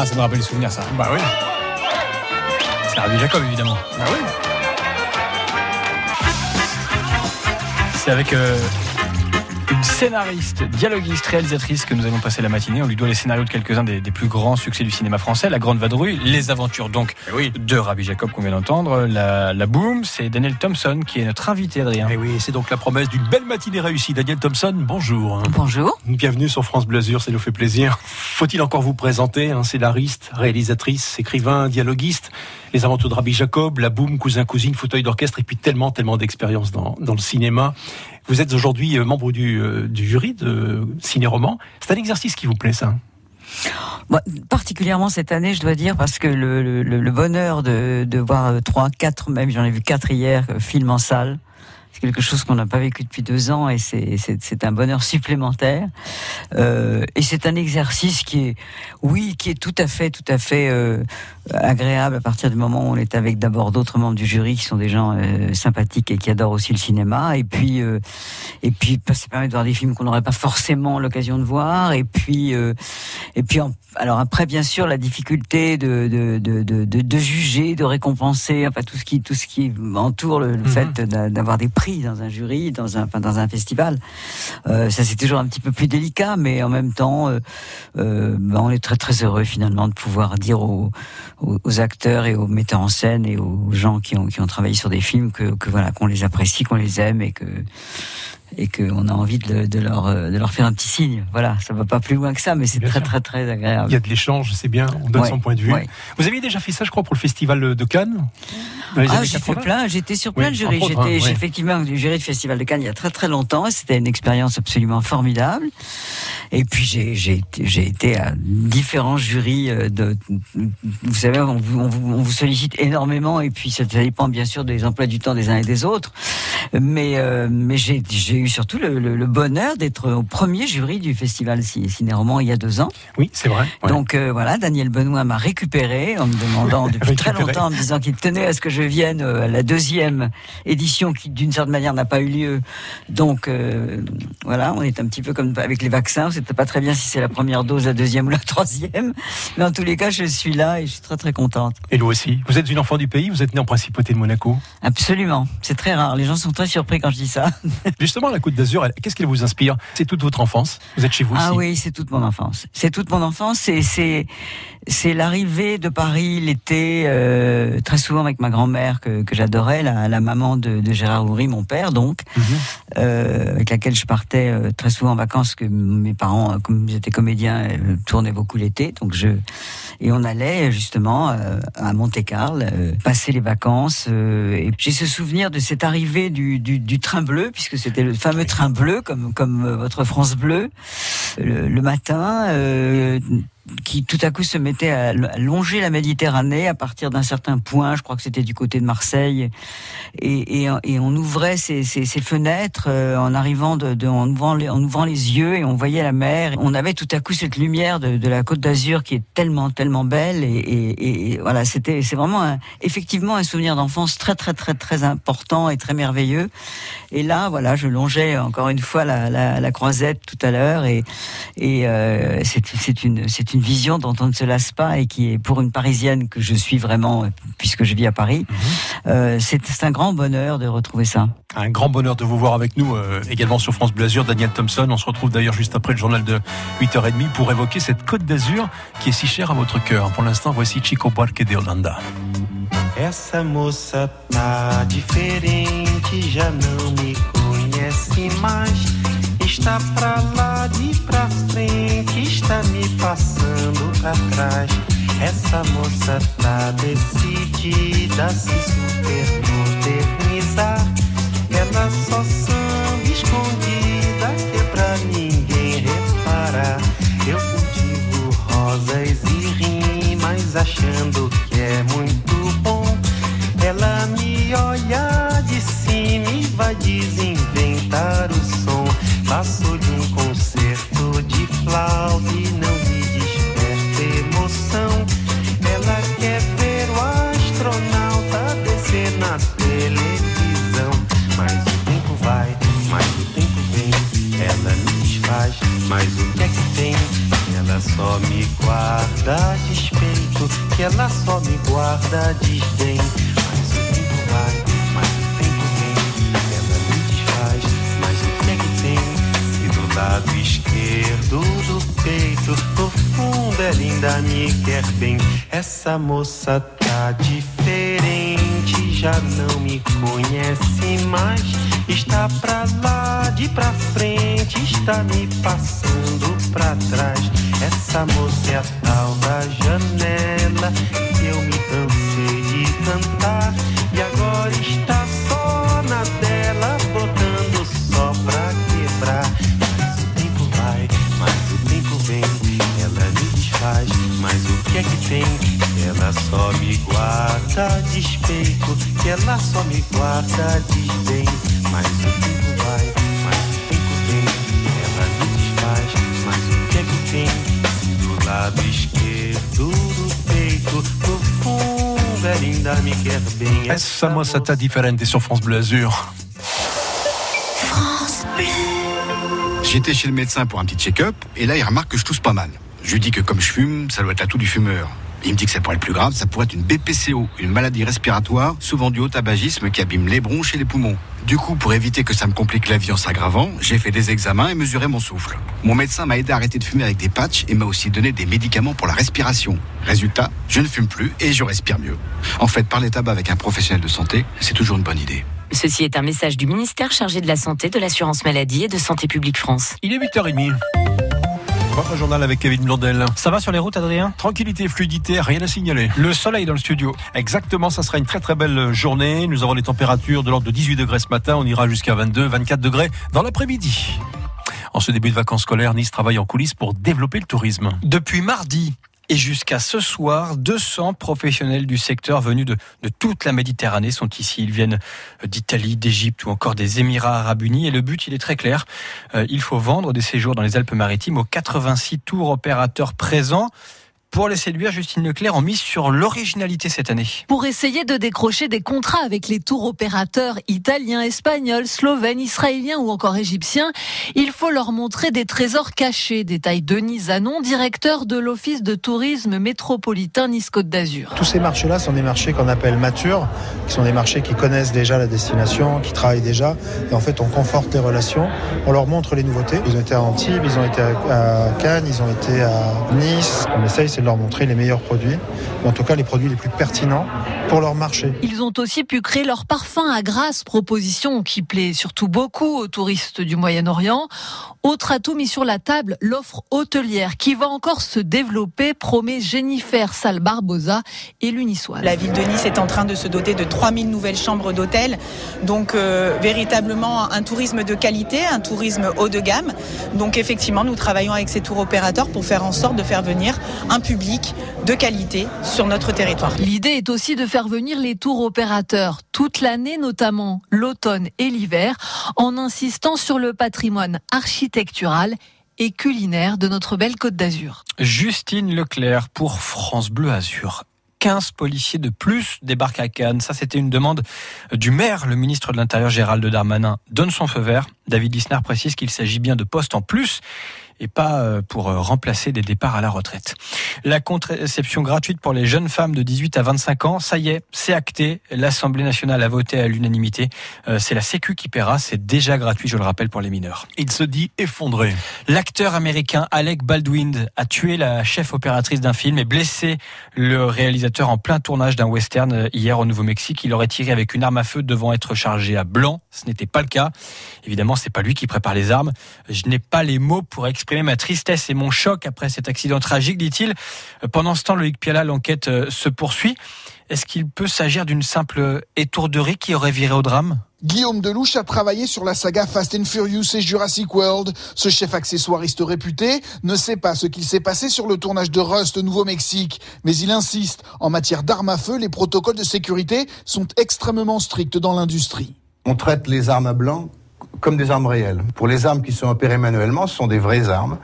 Ah, ça me rappelle les souvenirs, ça. Bah oui. C'est Rabbi Jacob, évidemment. Bah oui. C'est avec euh, une scénariste, dialoguiste, réalisatrice que nous allons passer la matinée. On lui doit les scénarios de quelques-uns des, des plus grands succès du cinéma français. La Grande Vadrouille, Les Aventures donc de Rabbi Jacob qu'on vient d'entendre. La, la Boom, c'est Daniel Thompson qui est notre invité, Adrien. Et oui, c'est donc la promesse d'une belle matinée réussie. Daniel Thompson, bonjour. Bonjour. Bienvenue sur France Bleu Azur, ça nous fait plaisir. Faut-il encore vous présenter, hein, scénariste, réalisatrice, écrivain, dialoguiste, les aventures de Rabbi Jacob, la boum, cousin, cousine, fauteuil d'orchestre, et puis tellement, tellement d'expérience dans, dans le cinéma. Vous êtes aujourd'hui euh, membre du, euh, du jury de Ciné-Roman. C'est un exercice qui vous plaît, ça? Particulièrement cette année, je dois dire, parce que le, le- bonheur de, de voir trois, quatre, même j'en ai vu quatre hier, euh, films en salle. C'est quelque chose qu'on n'a pas vécu depuis deux ans et c'est- un bonheur supplémentaire. Euh, et c'est un exercice qui est, oui, qui est tout à fait, tout à fait euh, agréable à partir du moment où on est avec d'abord d'autres membres du jury qui sont des gens euh, sympathiques et qui adorent aussi le cinéma. Et puis, et puis, bah, ça permet de voir des films qu'on n'aurait pas forcément l'occasion de voir. Et puis, et puis, en- alors après, bien sûr, la difficulté de de, de, de, de- juger, de récompenser, enfin tout ce qui tout ce qui entoure le, le fait d'a- d'avoir des prix dans un jury, dans un enfin, dans un festival. Euh, ça c'est toujours un petit peu plus délicat, mais en même temps, euh, euh, ben, on est très très heureux finalement de pouvoir dire aux, aux, acteurs et aux metteurs en scène et aux gens qui ont qui ont travaillé sur des films que, que voilà qu'on les apprécie, qu'on les aime et que et qu'on a envie de, de leur euh, de leur faire un petit signe. Voilà, ça va pas plus loin que ça, mais c'est très très très agréable. Il y a de l'échange, c'est bien, on donne Ouais, son point de vue. ouais. Vous aviez déjà fait ça, je crois, pour le festival de Cannes? Ah, j'ai fait 80? plein, j'étais sur plein Oui, de jurys. J'étais hein, effectivement du jury du Festival de Cannes il y a très très longtemps. et C'était une expérience absolument formidable. Et puis j'ai j'ai été- à différents jurys. euh, De, vous savez, on vous, on vous- on vous sollicite énormément et puis ça dépend bien sûr des emplois du temps des uns et des autres. Mais euh, mais j'ai j'ai eu surtout le, le- le bonheur d'être au premier jury du Festival Ci- Ciné-Roman il y a deux ans. Oui, c'est vrai. ouais. Donc euh, voilà, Daniel Benoît m'a récupéré en me demandant depuis très longtemps, en me disant qu'il tenait à ce que je vienne à la deuxième édition qui d'une certaine manière n'a pas eu lieu. Donc euh, voilà, on est un petit peu comme avec les vaccins, on sait pas très bien si c'est la première dose, la deuxième ou la troisième. Mais en tous les cas, je suis là et je suis très très contente. Et nous aussi. Vous êtes une enfant du pays, vous êtes né en principauté de Monaco. Absolument, c'est très rare. Les gens sont très surpris quand je dis ça. Justement, la Côte d'Azur, qu'est-ce qu'elle vous inspire? C'est toute votre enfance? Vous êtes chez vous Ah ici oui, c'est toute mon enfance. C'est toute mon enfance. et c'est c'est l'arrivée de Paris l'été, euh, très souvent avec ma grand-mère que, que j'adorais, la, la maman de, de Gérard Houry, mon père donc, euh, avec laquelle je partais euh, très souvent en vacances, que mes parents, euh, comme ils étaient comédiens, euh, tournaient beaucoup l'été, donc je et on allait justement euh, à Monte-Carlo passer les vacances. et j'ai ce souvenir de cette arrivée du, du, du train bleu, puisque c'était le fameux train bleu, comme comme votre France bleue, le, le matin. euh, qui tout à coup se mettait à longer la Méditerranée à partir d'un certain point, je crois que c'était du côté de Marseille, et, on ouvrait ces, fenêtres euh, en arrivant, en, ouvrant les, yeux et on voyait la mer. On avait tout à coup cette lumière de, la Côte d'Azur qui est tellement tellement belle et, voilà, c'était c'est vraiment un- effectivement un souvenir d'enfance très très très très important et très merveilleux. Et là, voilà, je longeais encore une fois la, croisette tout à l'heure et, euh, c'est une c'est une vision dont on ne se lasse pas et qui est pour une Parisienne que je suis vraiment euh, puisque je vis à Paris, euh, c'est c'est un grand bonheur de retrouver ça. Un grand bonheur de vous voir avec nous euh, également sur France Bleu Azur, Daniel Thompson. On se retrouve d'ailleurs juste après le journal de 8h30 pour évoquer cette Côte d'Azur qui est si chère à votre cœur. Pour l'instant, voici Chico Buarque de Holanda. Essa moça tá diferente, já não me conhece mais. Está pra lá e pra frente, está me passando pra trás. Essa moça tá decidida a se super modernizar. Ela só samba Tá diferente sur France Bleu Azur. J'étais chez le médecin pour un petit check-up, et là, il remarque que je tousse pas mal. Je lui dis que comme je fume, ça doit être l'atout du fumeur. Il me dit que ça pourrait être plus grave, ça pourrait être une BPCO, une maladie respiratoire, souvent due au tabagisme qui abîme les bronches et les poumons. Du coup, pour éviter que ça me complique la vie en s'aggravant, j'ai fait des examens et mesuré mon souffle. Mon médecin m'a aidé à arrêter de fumer avec des patchs et m'a aussi donné des médicaments pour la respiration. Résultat, je ne fume plus et je respire mieux. En fait, parler tabac avec un professionnel de santé, c'est toujours une bonne idée. Ceci est un message du ministère chargé de la Santé, de l'Assurance Maladie et de Santé Publique France. Il est 8h30. Votre journal avec Kevin Blondel. Ça va sur les routes, Adrien? Tranquillité, fluidité, rien à signaler. Le soleil dans le studio. Exactement, ça sera une très très belle journée. Nous avons les températures de l'ordre de 18 degrés ce matin. On ira jusqu'à 22, 24 degrés dans l'après-midi. En ce début de vacances scolaires, Nice travaille en coulisses pour développer le tourisme. Depuis mardi et jusqu'à ce soir, 200 professionnels du secteur venus de, toute la Méditerranée sont ici. Ils viennent d'Italie, d'Égypte ou encore des Émirats arabes unis. Et le but, il est très clair. Euh, il faut vendre des séjours dans les Alpes-Maritimes aux 86 tours opérateurs présents. Pour les séduire, Justine Leclerc en mise sur l'originalité cette année. Pour essayer de décrocher des contrats avec les tours opérateurs italiens, espagnols, slovènes, israéliens ou encore égyptiens, il faut leur montrer des trésors cachés, détaille Denis Zanon, directeur de l'Office de tourisme métropolitain Nice-Côte d'Azur. Tous ces marchés-là sont des marchés qu'on appelle matures, qui sont des marchés qui connaissent déjà la destination, qui travaillent déjà. Et en fait, on conforte les relations, on leur montre les nouveautés. Ils ont été à Antibes, ils ont été à Cannes, ils ont été à Nice. On essaye, c'est de leur montrer les meilleurs produits, ou en tout cas les produits les plus pertinents pour leur marché. Ils ont aussi pu créer leur parfum à grasse, proposition qui plaît surtout beaucoup aux touristes du Moyen-Orient. Autre atout mis sur la table, l'offre hôtelière qui va encore se développer, promet Jennifer Sal-Barbosa et l'Unissoise. La ville de Nice est en train de se doter de 3000 nouvelles chambres d'hôtel. Donc euh, véritablement un tourisme de qualité, un tourisme haut de gamme. Donc effectivement, nous travaillons avec ces tours opérateurs pour faire en sorte de faire venir un public de qualité sur notre territoire. L'idée est aussi de faire venir les tours opérateurs toute l'année, notamment l'automne et l'hiver, en insistant sur le patrimoine architectural et culinaire de notre belle Côte d'Azur. Justine Leclerc pour France Bleu Azur. 15 policiers de plus débarquent à Cannes. Ça, c'était une demande du maire. Le ministre de l'Intérieur, Gérald Darmanin, donne son feu vert. David Lisnard précise qu'il s'agit bien de postes en plus et pas euh, pour euh, remplacer des départs à la retraite. La contraception gratuite pour les jeunes femmes de 18 à 25 ans, ça y est, c'est acté. L'Assemblée nationale a voté à l'unanimité. Euh, C'est la Sécu qui paiera. C'est déjà gratuit, je le rappelle, pour les mineurs. Il se dit effondré. L'acteur américain Alec Baldwin a tué la chef opératrice d'un film et blessé le réalisateur en plein tournage d'un western hier au Nouveau-Mexique. Il aurait tiré avec une arme à feu devant être chargé à blanc. Ce n'était pas le cas. Évidemment, c'est pas lui qui prépare les armes. Je n'ai pas les mots pour exprimer ma tristesse et mon choc après cet accident tragique, dit-il. Pendant ce temps, Loïc Piala, l'enquête euh, se poursuit. Est-ce qu'il peut s'agir d'une simple étourderie qui aurait viré au drame? Guillaume Delouche a travaillé sur la saga Fast and Furious et Jurassic World. Ce chef accessoiriste réputé ne sait pas ce qu'il s'est passé sur le tournage de Rust au Nouveau-Mexique, mais il insiste, en matière d'armes à feu, les protocoles de sécurité sont extrêmement stricts dans l'industrie. On traite les armes à blanc comme des armes réelles. Pour les armes qui sont opérées manuellement, ce sont des vraies armes.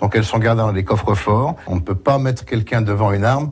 Donc elles sont gardées dans des coffres forts. On ne peut pas mettre quelqu'un devant une arme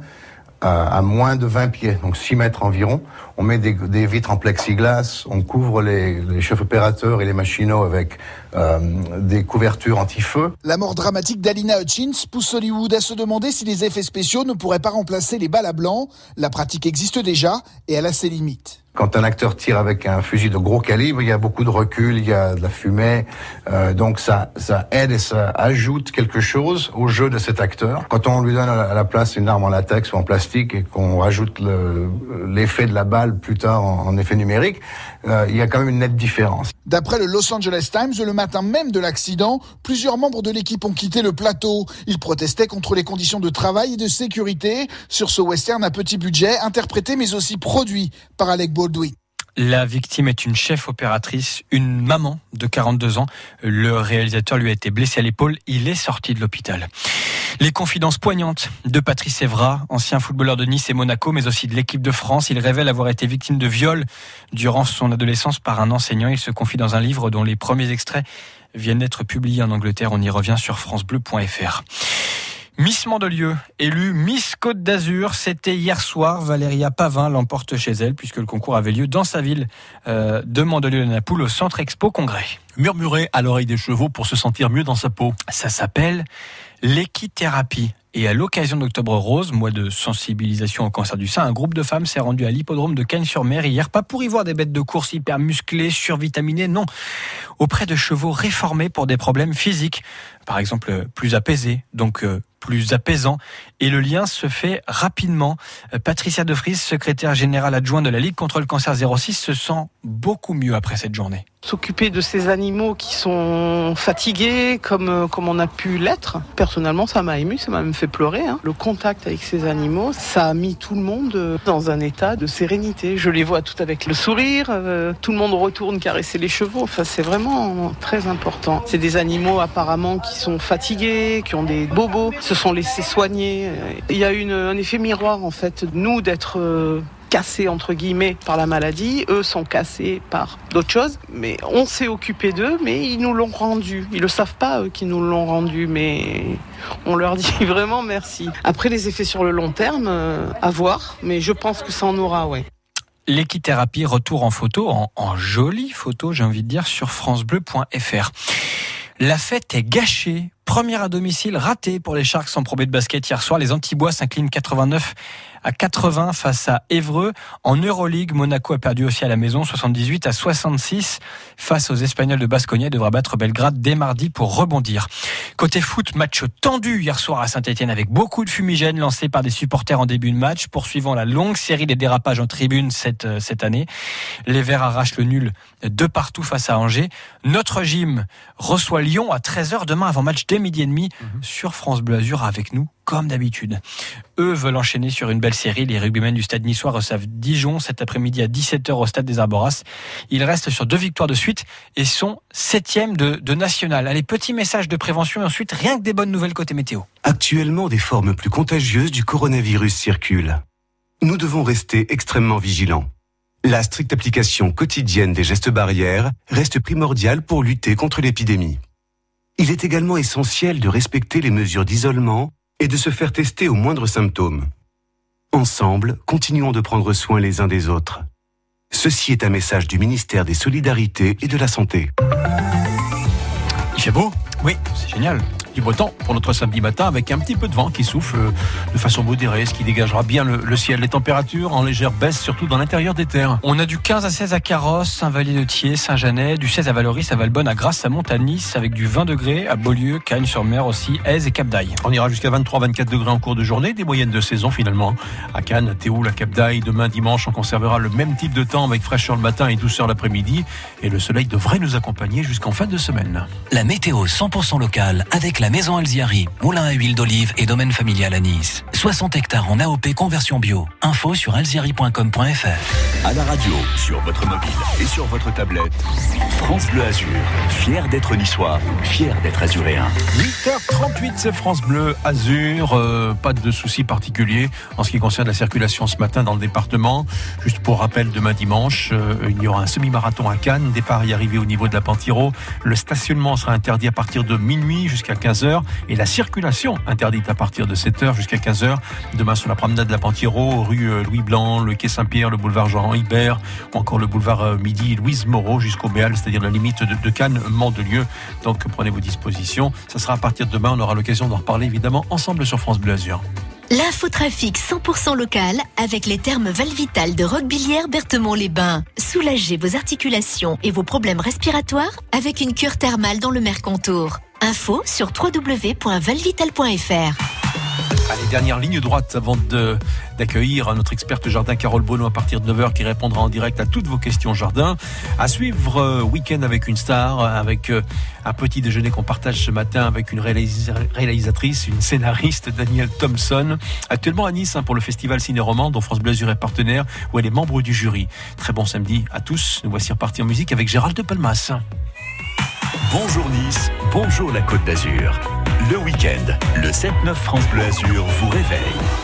à, à moins de 20 pieds, donc 6 mètres environ. On met des, vitres en plexiglas, on couvre les, les chefs opérateurs et les machinaux avec euh, des couvertures anti-feu. La mort dramatique d'Alina Hutchins pousse Hollywood à se demander si les effets spéciaux ne pourraient pas remplacer les balles à blanc. La pratique existe déjà et elle a ses limites. Quand un acteur tire avec un fusil de gros calibre, il y a beaucoup de recul, il y a de la fumée, euh, donc ça, ça aide et ça ajoute quelque chose au jeu de cet acteur. Quand on lui donne à la place une arme en latex ou en plastique et qu'on rajoute le- l'effet de la balle plus tard en, effet numérique, euh, il y a quand même une nette différence. D'après le Los Angeles Times, le matin même de l'accident, plusieurs membres de l'équipe ont quitté le plateau. Ils protestaient contre les conditions de travail et de sécurité sur ce western à petit budget, interprété mais aussi produit par Alec La victime est une chef opératrice, une maman de 42 ans. Le réalisateur lui a été blessé à l'épaule. Il est sorti de l'hôpital. Les confidences poignantes de Patrice Evra, ancien footballeur de Nice et Monaco, mais aussi de l'équipe de France. Il révèle avoir été victime de viol durant son adolescence par un enseignant. Il se confie dans un livre dont les premiers extraits viennent d'être publiés en Angleterre. On y revient sur francebleu.fr. Miss Mandelieu, élue Miss Côte d'Azur, c'était hier soir. Valéria Pavin l'emporte chez elle puisque le concours avait lieu dans sa ville euh, de Mandelieu-la-Napoule au Centre Expo Congrès. Murmurer à l'oreille des chevaux pour se sentir mieux dans sa peau. Ça s'appelle l'équithérapie. Et à l'occasion d'Octobre Rose, mois de sensibilisation au cancer du sein, un groupe de femmes s'est rendu à l'hippodrome de Cagnes-sur-Mer hier, pas pour y voir des bêtes de course hyper musclées, survitaminées, non, auprès de chevaux réformés pour des problèmes physiques, par exemple euh, plus apaisés, donc euh, plus apaisants. Et le lien se fait rapidement. Euh, Patricia De Vries, secrétaire générale adjointe de la Ligue contre le cancer 06, se sent beaucoup mieux après cette journée. S'occuper de ces animaux qui sont fatigués, comme, comme on a pu l'être. Personnellement, ça m'a ému, ça m'a même fait pleurer. hein. Le contact avec ces animaux, ça a mis tout le monde dans un état de sérénité. Je les vois tout avec le sourire, tout le monde retourne caresser les chevaux. Enfin, c'est vraiment très important. C'est des animaux apparemment qui sont fatigués, qui ont des bobos, se sont laissés soigner. Il y a une, un effet miroir en fait, nous d'être euh, cassés entre guillemets par la maladie, eux sont cassés par d'autres choses, mais on s'est occupé d'eux, mais ils nous l'ont rendu. Ils le savent pas eux qui nous l'ont rendu, mais on leur dit vraiment merci. Après les effets sur le long terme, euh, à voir, mais je pense que ça en aura, ouais. L'équithérapie, retour en photo, en, en jolie photo, j'ai envie de dire, sur francebleu.fr. La fête est gâchée. Première à domicile ratée pour les Sharks en probé de basket hier soir. Les Antibois s'inclinent 89 à 80 face à Évreux. En Euroleague, Monaco a perdu aussi à la maison 78 à 66 face aux Espagnols de Basconia devra battre Belgrade dès mardi pour rebondir. Côté foot, match tendu hier soir à Saint-Etienne avec beaucoup de fumigènes lancés par des supporters en début de match, poursuivant la longue série des dérapages en tribune cette, euh, cette année. Les Verts arrachent le nul de partout face à Angers. Notre gym reçoit Lyon à 13h demain avant match dès midi et demi sur France Bleu Azur avec nous comme d'habitude. Eux veulent enchaîner sur une belle série. Les rugbymen du stade niçois reçoivent Dijon cet après-midi à 17h au stade des Arboras. Ils restent sur deux victoires de suite et sont septième de, de national. Allez, petit message de prévention et ensuite rien que des bonnes nouvelles côté météo. Actuellement, des formes plus contagieuses du coronavirus circulent. Nous devons rester extrêmement vigilants. La stricte application quotidienne des gestes barrières reste primordiale pour lutter contre l'épidémie. Il est également essentiel de respecter les mesures d'isolement et de se faire tester au moindre symptôme. Ensemble, continuons de prendre soin les uns des autres. Ceci est un message du ministère des Solidarités et de la Santé. Il fait beau? Oui, c'est génial. Du beau temps pour notre samedi matin avec un petit peu de vent qui souffle euh, de façon modérée, ce qui dégagera bien le, le ciel. Les températures en légère baisse, surtout dans l'intérieur des terres. On a du 15 à 16 à Carros, Saint-Vallier-de-Thiers, Saint-Janet, du 16 à Valoris, à Valbonne, à Grasse, à Montanis, avec du 20 degrés à Beaulieu, Cagnes-sur-Mer aussi, Aise et Cap d'Aille. On ira jusqu'à 23-24 degrés en cours de journée, des moyennes de saison finalement. À Cannes, à Théoul, à Cap d'Aille, demain dimanche, on conservera le même type de temps avec fraîcheur le matin et douceur l'après-midi. Et le soleil devrait nous accompagner jusqu'en fin de semaine. La météo 100% locale avec la maison Alziari, moulin à huile d'olive et domaine familial à Nice. 60 hectares en AOP conversion bio. Info sur alziari.com.fr. À la radio, sur votre mobile et sur votre tablette, France Bleu Azur, fier d'être niçois, fier d'être azuréen. 8h38, c'est France Bleu Azur. Euh, pas de soucis particuliers en ce qui concerne la circulation ce matin dans le département. Juste pour rappel, demain dimanche, euh, il y aura un semi-marathon à Cannes. Départ et arrivée au niveau de la Pentiro. Le stationnement sera interdit à partir de minuit jusqu'à 15h. 15h et la circulation interdite à partir de 7h jusqu'à 15h. Demain sur la promenade de la Pantiro, rue euh, Louis Blanc, le quai Saint-Pierre, le boulevard Jean Hibert ou encore le boulevard euh, Midi Louise Moreau jusqu'au Béal, c'est-à-dire la limite de, de Cannes, Mandelieu. Donc prenez vos dispositions. Ça sera à partir de demain. On aura l'occasion d'en reparler évidemment ensemble sur France Bleu Azur. L'infotrafic 100% local avec les termes Valvital de Roquebillière Berthemont-les-Bains. Soulagez vos articulations et vos problèmes respiratoires avec une cure thermale dans le Mercontour. Info sur www.valvital.fr. Allez, dernière ligne droite avant d'accueillir notre experte jardin Carole Bono à partir de 9h qui répondra en direct à toutes vos questions jardin. À suivre euh, Week-end avec une star, avec euh, un petit déjeuner qu'on partage ce matin avec une réalis- réalisatrice, une scénariste, Danielle Thompson, actuellement à Nice hein, pour le festival Ciné-Roman dont France Bleu Azur est partenaire, où elle est membre du jury. Très bon samedi à tous. Nous voici repartis en musique avec Gérald de Palmas. Bonjour Nice, bonjour la Côte d'Azur. Le week-end, le 7-9 France Bleu Azur vous réveille.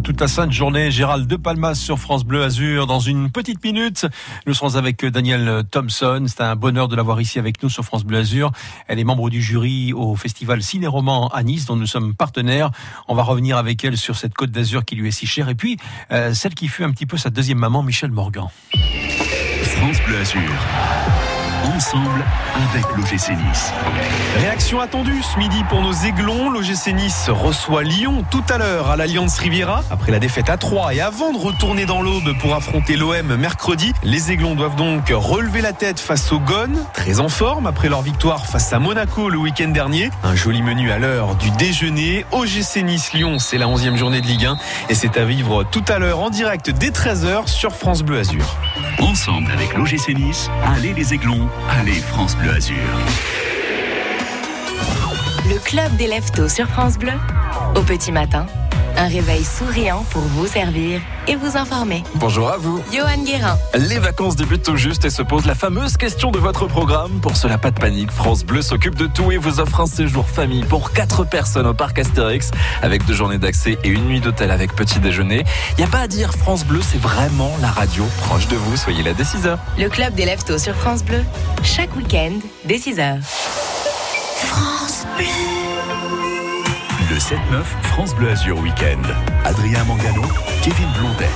toute la sainte journée, Gérald de Palmas sur France Bleu Azur. Dans une petite minute, nous serons avec Danielle Thompson. C'est un bonheur de l'avoir ici avec nous sur France Bleu Azur. Elle est membre du jury au festival Ciné-Roman à Nice, dont nous sommes partenaires. On va revenir avec elle sur cette côte d'Azur qui lui est si chère. Et puis, euh, celle qui fut un petit peu sa deuxième maman, Michel Morgan. France Bleu Azur. Ensemble avec l'OGC Nice. Réaction attendue ce midi pour nos aiglons. L'OGC Nice reçoit Lyon tout à l'heure à l'Alliance Riviera. Après la défaite à 3 et avant de retourner dans l'aube pour affronter l'OM mercredi, les aiglons doivent donc relever la tête face au Gone, très en forme après leur victoire face à Monaco le week-end dernier. Un joli menu à l'heure du déjeuner. OGC Nice Lyon, c'est la 11e journée de Ligue 1 et c'est à vivre tout à l'heure en direct dès 13h sur France Bleu Azur. Ensemble avec l'OGC Nice, allez les aiglons, allez France Bleu Azur. Le club des lève-tôt sur France Bleu. Au petit matin, un réveil souriant pour vous servir et vous informer. Bonjour à vous. Johan Guérin. Les vacances débutent tout juste et se pose la fameuse question de votre programme. Pour cela, pas de panique. France Bleu s'occupe de tout et vous offre un séjour famille pour 4 personnes au parc Astérix avec deux journées d'accès et une nuit d'hôtel avec petit déjeuner. Il n'y a pas à dire, France Bleu, c'est vraiment la radio proche de vous. Soyez là dès 6h. Le club des lève-tôt sur France Bleu. Chaque week-end, dès 6h. France Bleu. Le 7-9 France Bleu Azur Week-end. Adrien Mangano, Kevin Blondel.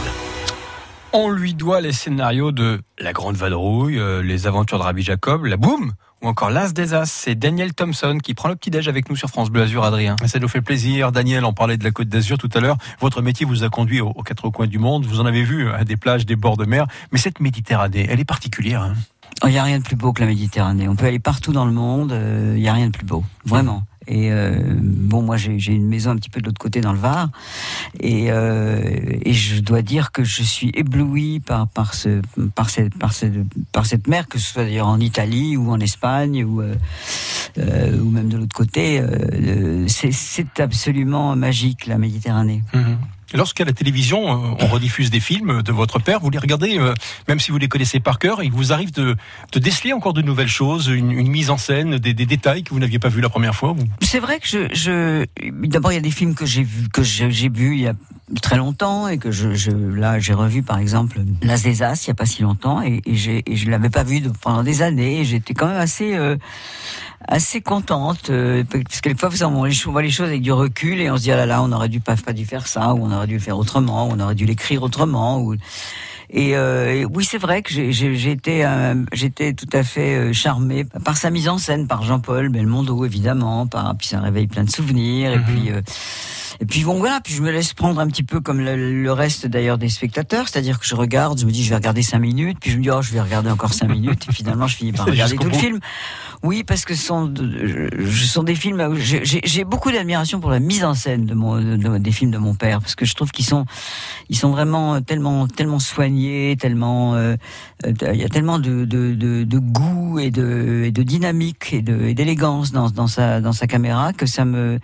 On lui doit les scénarios de La Grande Vadrouille, euh, Les Aventures de Rabbi Jacob, La Boum ou encore L'As des As. C'est Daniel Thompson qui prend le petit-déj avec nous sur France Bleu Azur, Adrien. Ça nous fait plaisir. Daniel, on parlait de la Côte d'Azur tout à l'heure. Votre métier vous a conduit aux, aux quatre coins du monde. Vous en avez vu à des plages, des bords de mer. Mais cette Méditerranée, elle est particulière. hein. Il n'y a rien de plus beau que la Méditerranée. On peut aller partout dans le monde, euh, il n'y a rien de plus beau, vraiment. Et euh, bon, moi j'ai une maison un petit peu de l'autre côté dans le Var, et, euh, et je dois dire que je suis ébloui par par ce par cette par cette par cette mer, que ce soit d'ailleurs en Italie ou en Espagne ou euh, même de l'autre côté. c'est absolument magique la Méditerranée. Lorsqu'à la télévision, euh, on rediffuse des films de votre père, vous les regardez, euh, même si vous les connaissez par cœur, il vous arrive de, de déceler encore de nouvelles choses, une, une mise en scène, des, des détails que vous n'aviez pas vus la première fois. vous- C'est vrai que je, je d'abord il y a des films que j'ai vu que j'ai vus il y a très longtemps et que je, je là j'ai revu par exemple Las des As il y a pas si longtemps et, et et je l'avais pas vu de- pendant des années et j'étais quand même assez euh, assez contente euh, parce que les choses- on voit les choses avec du recul et on se dit ah là là on aurait dû pas pas dû faire ça ou on aurait dû le faire autrement ou on aurait dû l'écrire autrement ou et, euh, et oui, c'est vrai que été, euh, j'étais tout à fait euh, charmée par sa mise en scène, par Jean-Paul Belmondo évidemment, par puis ça réveille plein de souvenirs et puis. Euh, et puis bon voilà, puis je me laisse prendre un petit peu comme le, le reste d'ailleurs des spectateurs, c'est-à-dire que je regarde, je me dis je vais regarder cinq minutes, puis je me dis oh je vais regarder encore cinq minutes, et finalement je finis par regarder tout le film. Oui, parce que ce sont, de- je- ce sont des films où j'ai- beaucoup d'admiration pour la mise en scène de mon, de- de- des films de mon père, parce que je trouve qu'ils sont, ils sont vraiment tellement, tellement soignés, tellement, euh, euh, il y a tellement de, de, goût et de, et de dynamique et d'élégance dans, dans sa, dans sa caméra que ça me,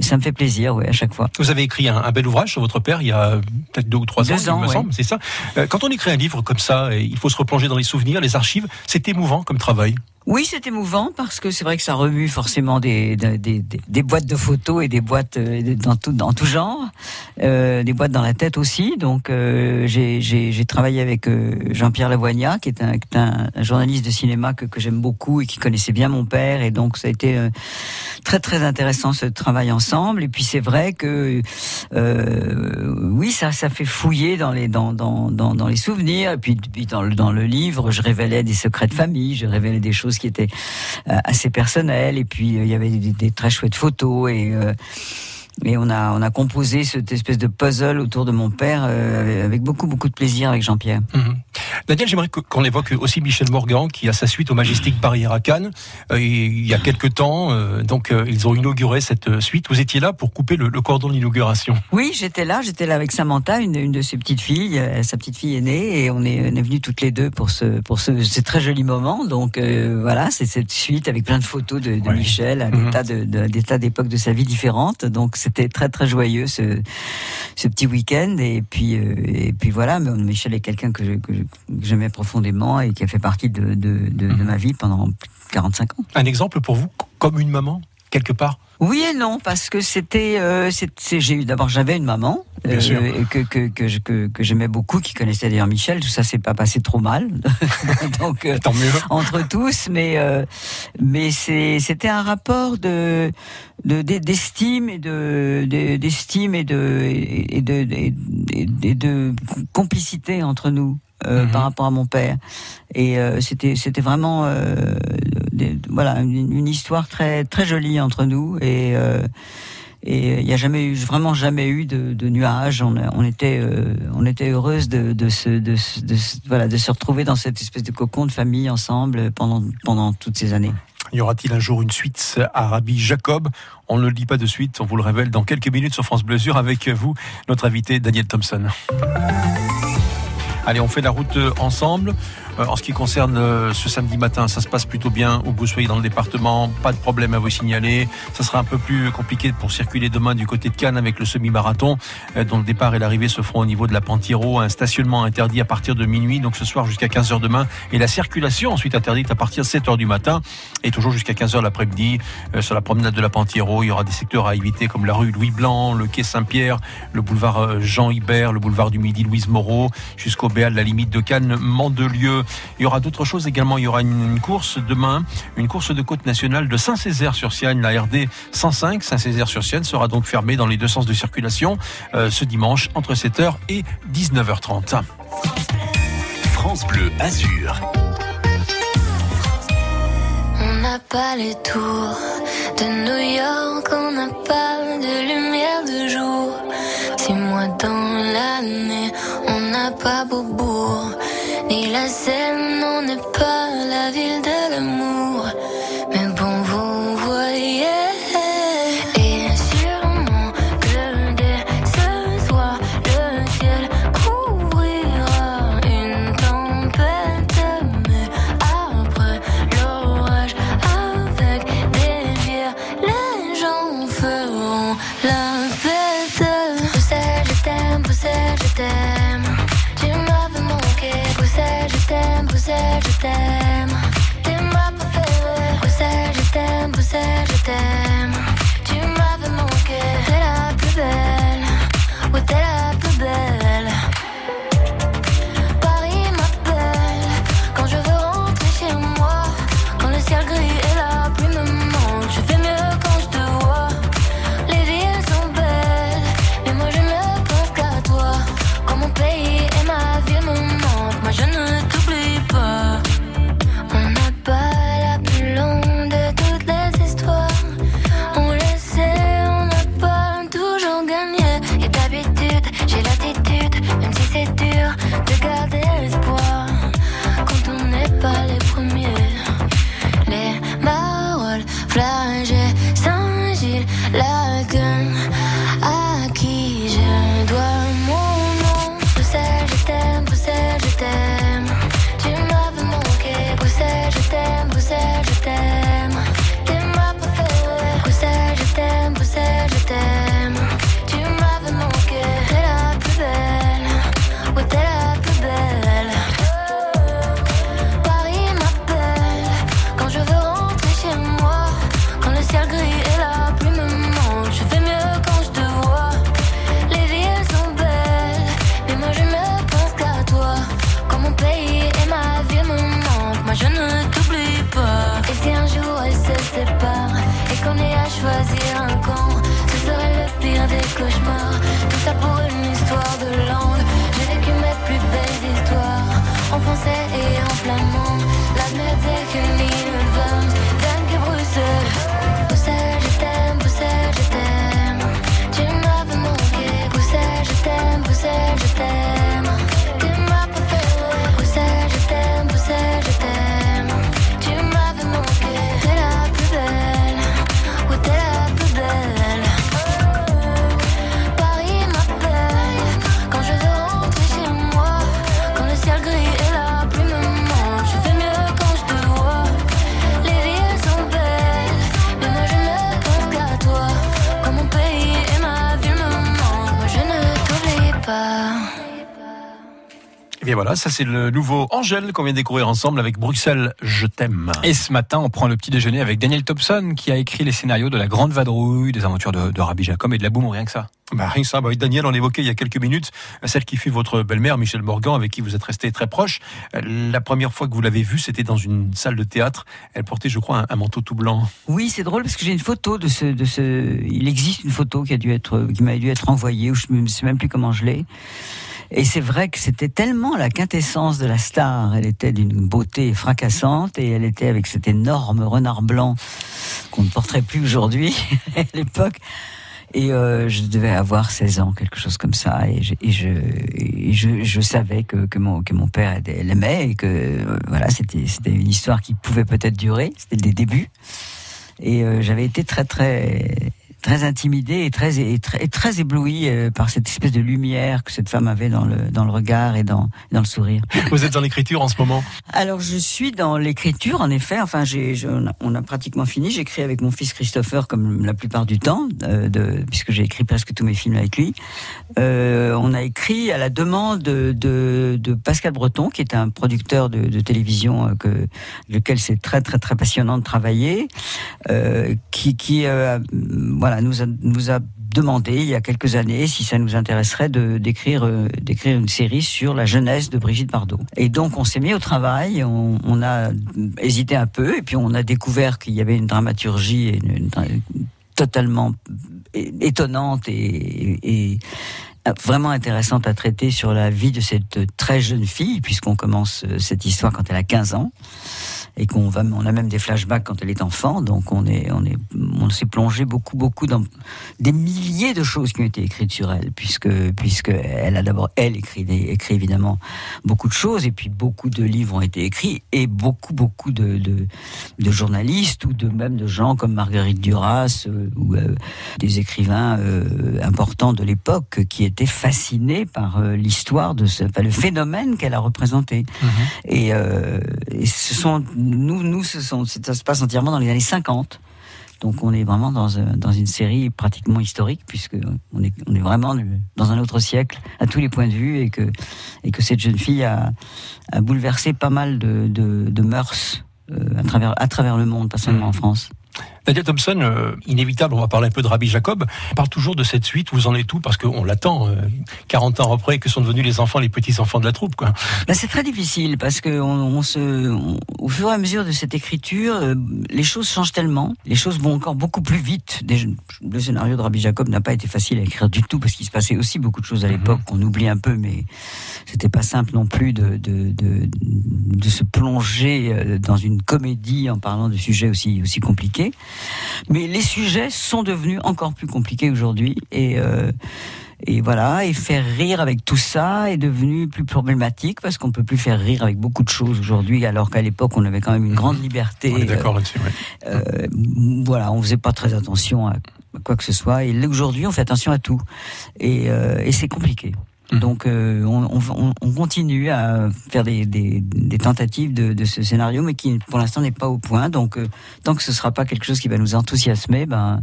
ça me fait plaisir, ouais, à chaque fois. Vous avez écrit un, un bel ouvrage sur votre père il y a peut-être deux ou trois Deux ans, ans, il me semble, c'est ça. Euh, Quand on écrit un livre comme ça, et il faut se replonger dans les souvenirs, les archives, c'est émouvant comme travail. Oui, c'est émouvant parce que c'est vrai que ça remue forcément des, boîtes de photos et des boîtes euh, dans tout, genre, euh, des boîtes dans la tête aussi. Donc euh, j'ai- travaillé avec Jean-Pierre Lavoignat, qui est un, journaliste de cinéma que, j'aime beaucoup et qui connaissait bien mon père. Et donc ça a été très très intéressant ce travail ensemble. Et puis c'est vrai que oui, ça fait fouiller dans les souvenirs. Et puis, dans le livre, je révélais des secrets de famille, je révélais des choses qui étaient euh, assez personnelles. Et puis euh, il y avait des, très chouettes photos et euh, et on a on a composé cette espèce de puzzle autour de mon père avec beaucoup beaucoup de plaisir avec Jean-Pierre. Mhm. Daniel, j'aimerais qu'on évoque aussi Michel Morgan, qui a sa suite au Majestic Paris à Cannes. Euh, il y a quelques temps, euh, donc euh, ils ont inauguré cette suite. Vous étiez là pour couper le, le cordon de l'inauguration. Oui, j'étais là, j'étais là avec Samantha, une, une de ses petites filles. sa petite fille est née et on est, on est toutes les deux pour ce, pour ce, ce très joli moment. Donc voilà, c'est cette suite avec plein de photos de, de Michel à des Mhm. tas de, de- des tas d'époques de sa vie différentes. Donc c'était très très joyeux ce, ce petit week-end. Et puis et puis voilà, mais Michel est quelqu'un que je- que je- que j'aimais profondément et qui a fait partie de, de, de, de ma vie pendant 45 ans. Un exemple pour vous, comme une maman, quelque part? Oui et non, parce que c'était, euh, j'ai eu d'abord j'avais une maman et que que que, que, que j'aimais beaucoup, qui connaissait d'ailleurs Michel. Tout ça s'est pas passé trop mal, donc euh, Tant mieux. entre tous, mais euh, mais c'est c'était un rapport de de d'e- d'estime et de de- d'estime et de et de et de, et de complicité entre nous. Euh, par rapport à mon père. Et euh, c'était c'était vraiment euh, des- voilà une, une histoire très très jolie entre nous et et il n'y a jamais eu vraiment jamais eu de, de nuages. On, était euh, on était heureuse de de se de, de voilà de se retrouver dans cette espèce de cocon de famille ensemble pendant pendant toutes ces années. Y aura-t-il un jour une suite à Rabbi Jacob? On ne le dit pas de suite, on vous le révèle dans quelques minutes sur France Bleu avec vous, notre invité Daniel Thompson. Allez, on fait la route euh, ensemble. Euh, En ce qui concerne euh, ce samedi matin, ça se passe plutôt bien où vous soyez dans le département, pas de problème à vous signaler. Ça sera un peu plus compliqué pour circuler demain du côté de Cannes avec le semi-marathon, euh, dont le départ et l'arrivée se feront au niveau de la Pantiro, un stationnement interdit à partir de minuit, donc ce soir jusqu'à 15h demain, et la circulation ensuite interdite à partir de 7h du matin et toujours jusqu'à 15h l'après-midi sur la promenade de la Pantiro. Il y aura des secteurs à éviter comme la rue Louis Blanc, le quai Saint-Pierre, le boulevard Jean Hibert, le boulevard du Midi Louise Moreau, jusqu'au Béal, la limite de Cannes, Mandelieu. Il y aura d'autres choses également. Il y aura une, une course demain, une course de côte nationale de Saint-Césaire-sur-Sienne, la RD 105. Saint-Césaire-sur-Sienne sera donc fermée dans les deux sens de circulation euh, ce dimanche entre 7h et 19h30. France Bleu Azur. On n'a pas les tours de New York, on n'a pas de lumière de jour. Six mois dans l'année, on n'a pas Beaubourg, ni la Seine, on n'est pas la ville de l'amour. Voilà, ça c'est le nouveau Angèle qu'on vient de découvrir ensemble avec Bruxelles, je t'aime. Et ce matin, on prend le petit déjeuner avec Daniel Thompson, qui a écrit les scénarios de La Grande Vadrouille, des aventures de, de Rabbi Jacob et de la Boum, rien que ça. Bah, rien que ça, bah, Daniel, on évoquait il y a quelques minutes celle qui fut votre belle-mère, Michel Morgan, avec qui vous êtes resté très proche. Euh, La première fois que vous l'avez vue, c'était dans une salle de théâtre. Elle portait, je crois, un, un manteau tout blanc. Oui, c'est drôle parce que j'ai une photo de ce, de ce. Il existe une photo qui a dû être, qui m'a dû être envoyée, ou je ne sais même plus comment je l'ai. Et c'est vrai que c'était tellement la quintessence de la star. Elle était d'une beauté fracassante et elle était avec cet énorme renard blanc qu'on ne porterait plus aujourd'hui à l'époque. Et euh, je devais avoir 16 ans, quelque chose comme ça. Et je, savais que, que, mon, que mon père l'aimait et que euh, voilà, c'était une histoire qui pouvait peut-être durer. C'était des débuts. Et euh, j'avais été très très très intimidé et très et très, et très ébloui euh, par cette espèce de lumière que cette femme avait dans le dans le regard et dans dans le sourire. Vous êtes en écriture en ce moment? Alors je suis dans l'écriture en effet. Enfin j'ai on a- pratiquement fini. J'écris avec mon fils Christopher comme la plupart du temps, euh, de, puisque j'ai écrit presque tous mes films avec lui. Euh, on a écrit à la demande de, de, de Pascal Breton, qui est un producteur de, de télévision que lequel c'est très très très passionnant de travailler, euh, qui qui euh, nous a demandé il y a quelques années si ça nous intéresserait de d'écrire euh, d'écrire une série sur la jeunesse de Brigitte Bardot. Et donc on s'est mis au travail, on, a hésité un peu et puis on a découvert qu'il y avait une dramaturgie totalement étonnante et, et vraiment intéressante à traiter sur la vie de cette très jeune fille puisqu'on commence euh, cette histoire quand elle a 15 ans et qu'on va, on a même des flashbacks quand elle est enfant, donc on est, on est, on s'est plongé beaucoup, beaucoup dans des milliers de choses qui ont été écrites sur elle, puisque, puisque elle a d'abord elle écrit, des, écrit évidemment beaucoup de choses, et puis beaucoup de livres ont été écrits, et beaucoup, beaucoup de, de, de journalistes ou de même de gens comme Marguerite Duras euh, ou euh, des écrivains euh, importants de l'époque qui étaient fascinés par l'histoire de ce, enfin, le phénomène qu'elle a représenté. Et, euh, et ce sont nous, nous, ce sont, ça se passe entièrement dans les années 50. Donc on est vraiment dans, un- dans une série pratiquement historique puisque on est, on est vraiment dans un autre siècle à tous les points de vue et que, et que cette jeune fille a, a bouleversé pas mal de, de, de mœurs euh, à travers, à travers le monde, pas seulement en France. Nadia Thompson, euh, inévitable, on va parler un peu de Rabbi Jacob. On parle toujours de cette suite, vous en êtes où? Parce qu'on l'attend, euh, 40 ans après, que sont devenus les enfants, les petits-enfants de la troupe, quoi. Bah, c'est très difficile parce que on, on se, on- au fur et à mesure de cette écriture, euh, les choses changent tellement, les choses vont encore beaucoup plus vite. Déjà, le scénario de Rabbi Jacob n'a pas été facile à écrire du tout parce qu'il se passait aussi beaucoup de choses à l'époque qu'on oublie un peu, mais c'était pas simple non plus de, de, de, de se plonger euh, dans une comédie en parlant de sujets aussi, aussi compliqués. Mais les sujets sont devenus encore plus compliqués aujourd'hui et euh, et voilà, et faire rire avec tout ça est devenu plus problématique parce qu'on peut plus faire rire avec beaucoup de choses aujourd'hui, alors qu'à l'époque on avait quand même une grande liberté. On est d'accord là-dessus, ouais. Euh, voilà, on faisait pas très attention à quoi que ce soit. Et aujourd'hui, on fait attention à tout, et, euh, et c'est compliqué. Donc, euh, on, on- on continue à faire des, des- des tentatives de, de ce scénario, mais qui, pour l'instant, n'est pas au point. Donc, euh, tant que ce sera pas quelque chose qui va nous enthousiasmer, ben,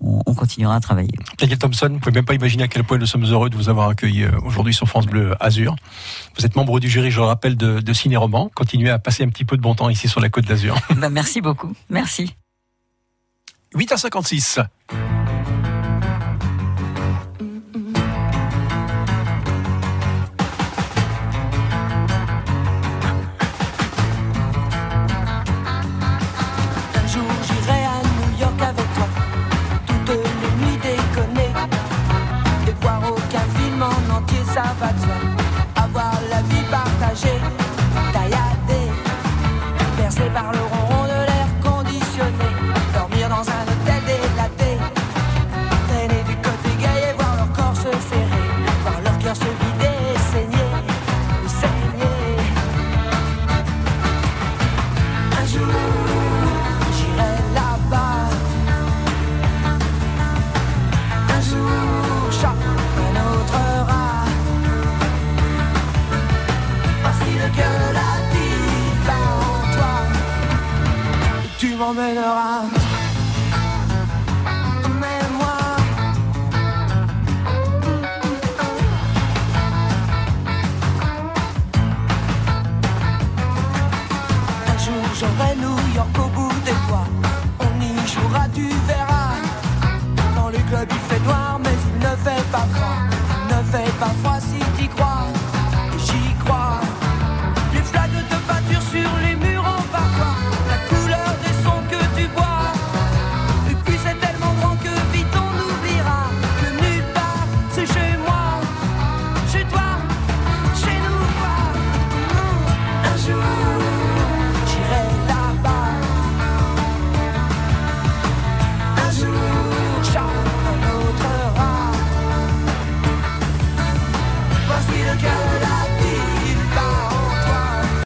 on, on continuera à travailler. Nadia Thompson, vous pouvez même pas imaginer à quel point nous sommes heureux de vous avoir accueilli euh, aujourd'hui sur France Bleu Azur. Vous êtes membre du jury, je le rappelle, de, de Ciné Roman. Continuez à passer un petit peu de bon temps ici sur la Côte d'Azur. Ben, merci beaucoup. Merci. 8 à 56. Tu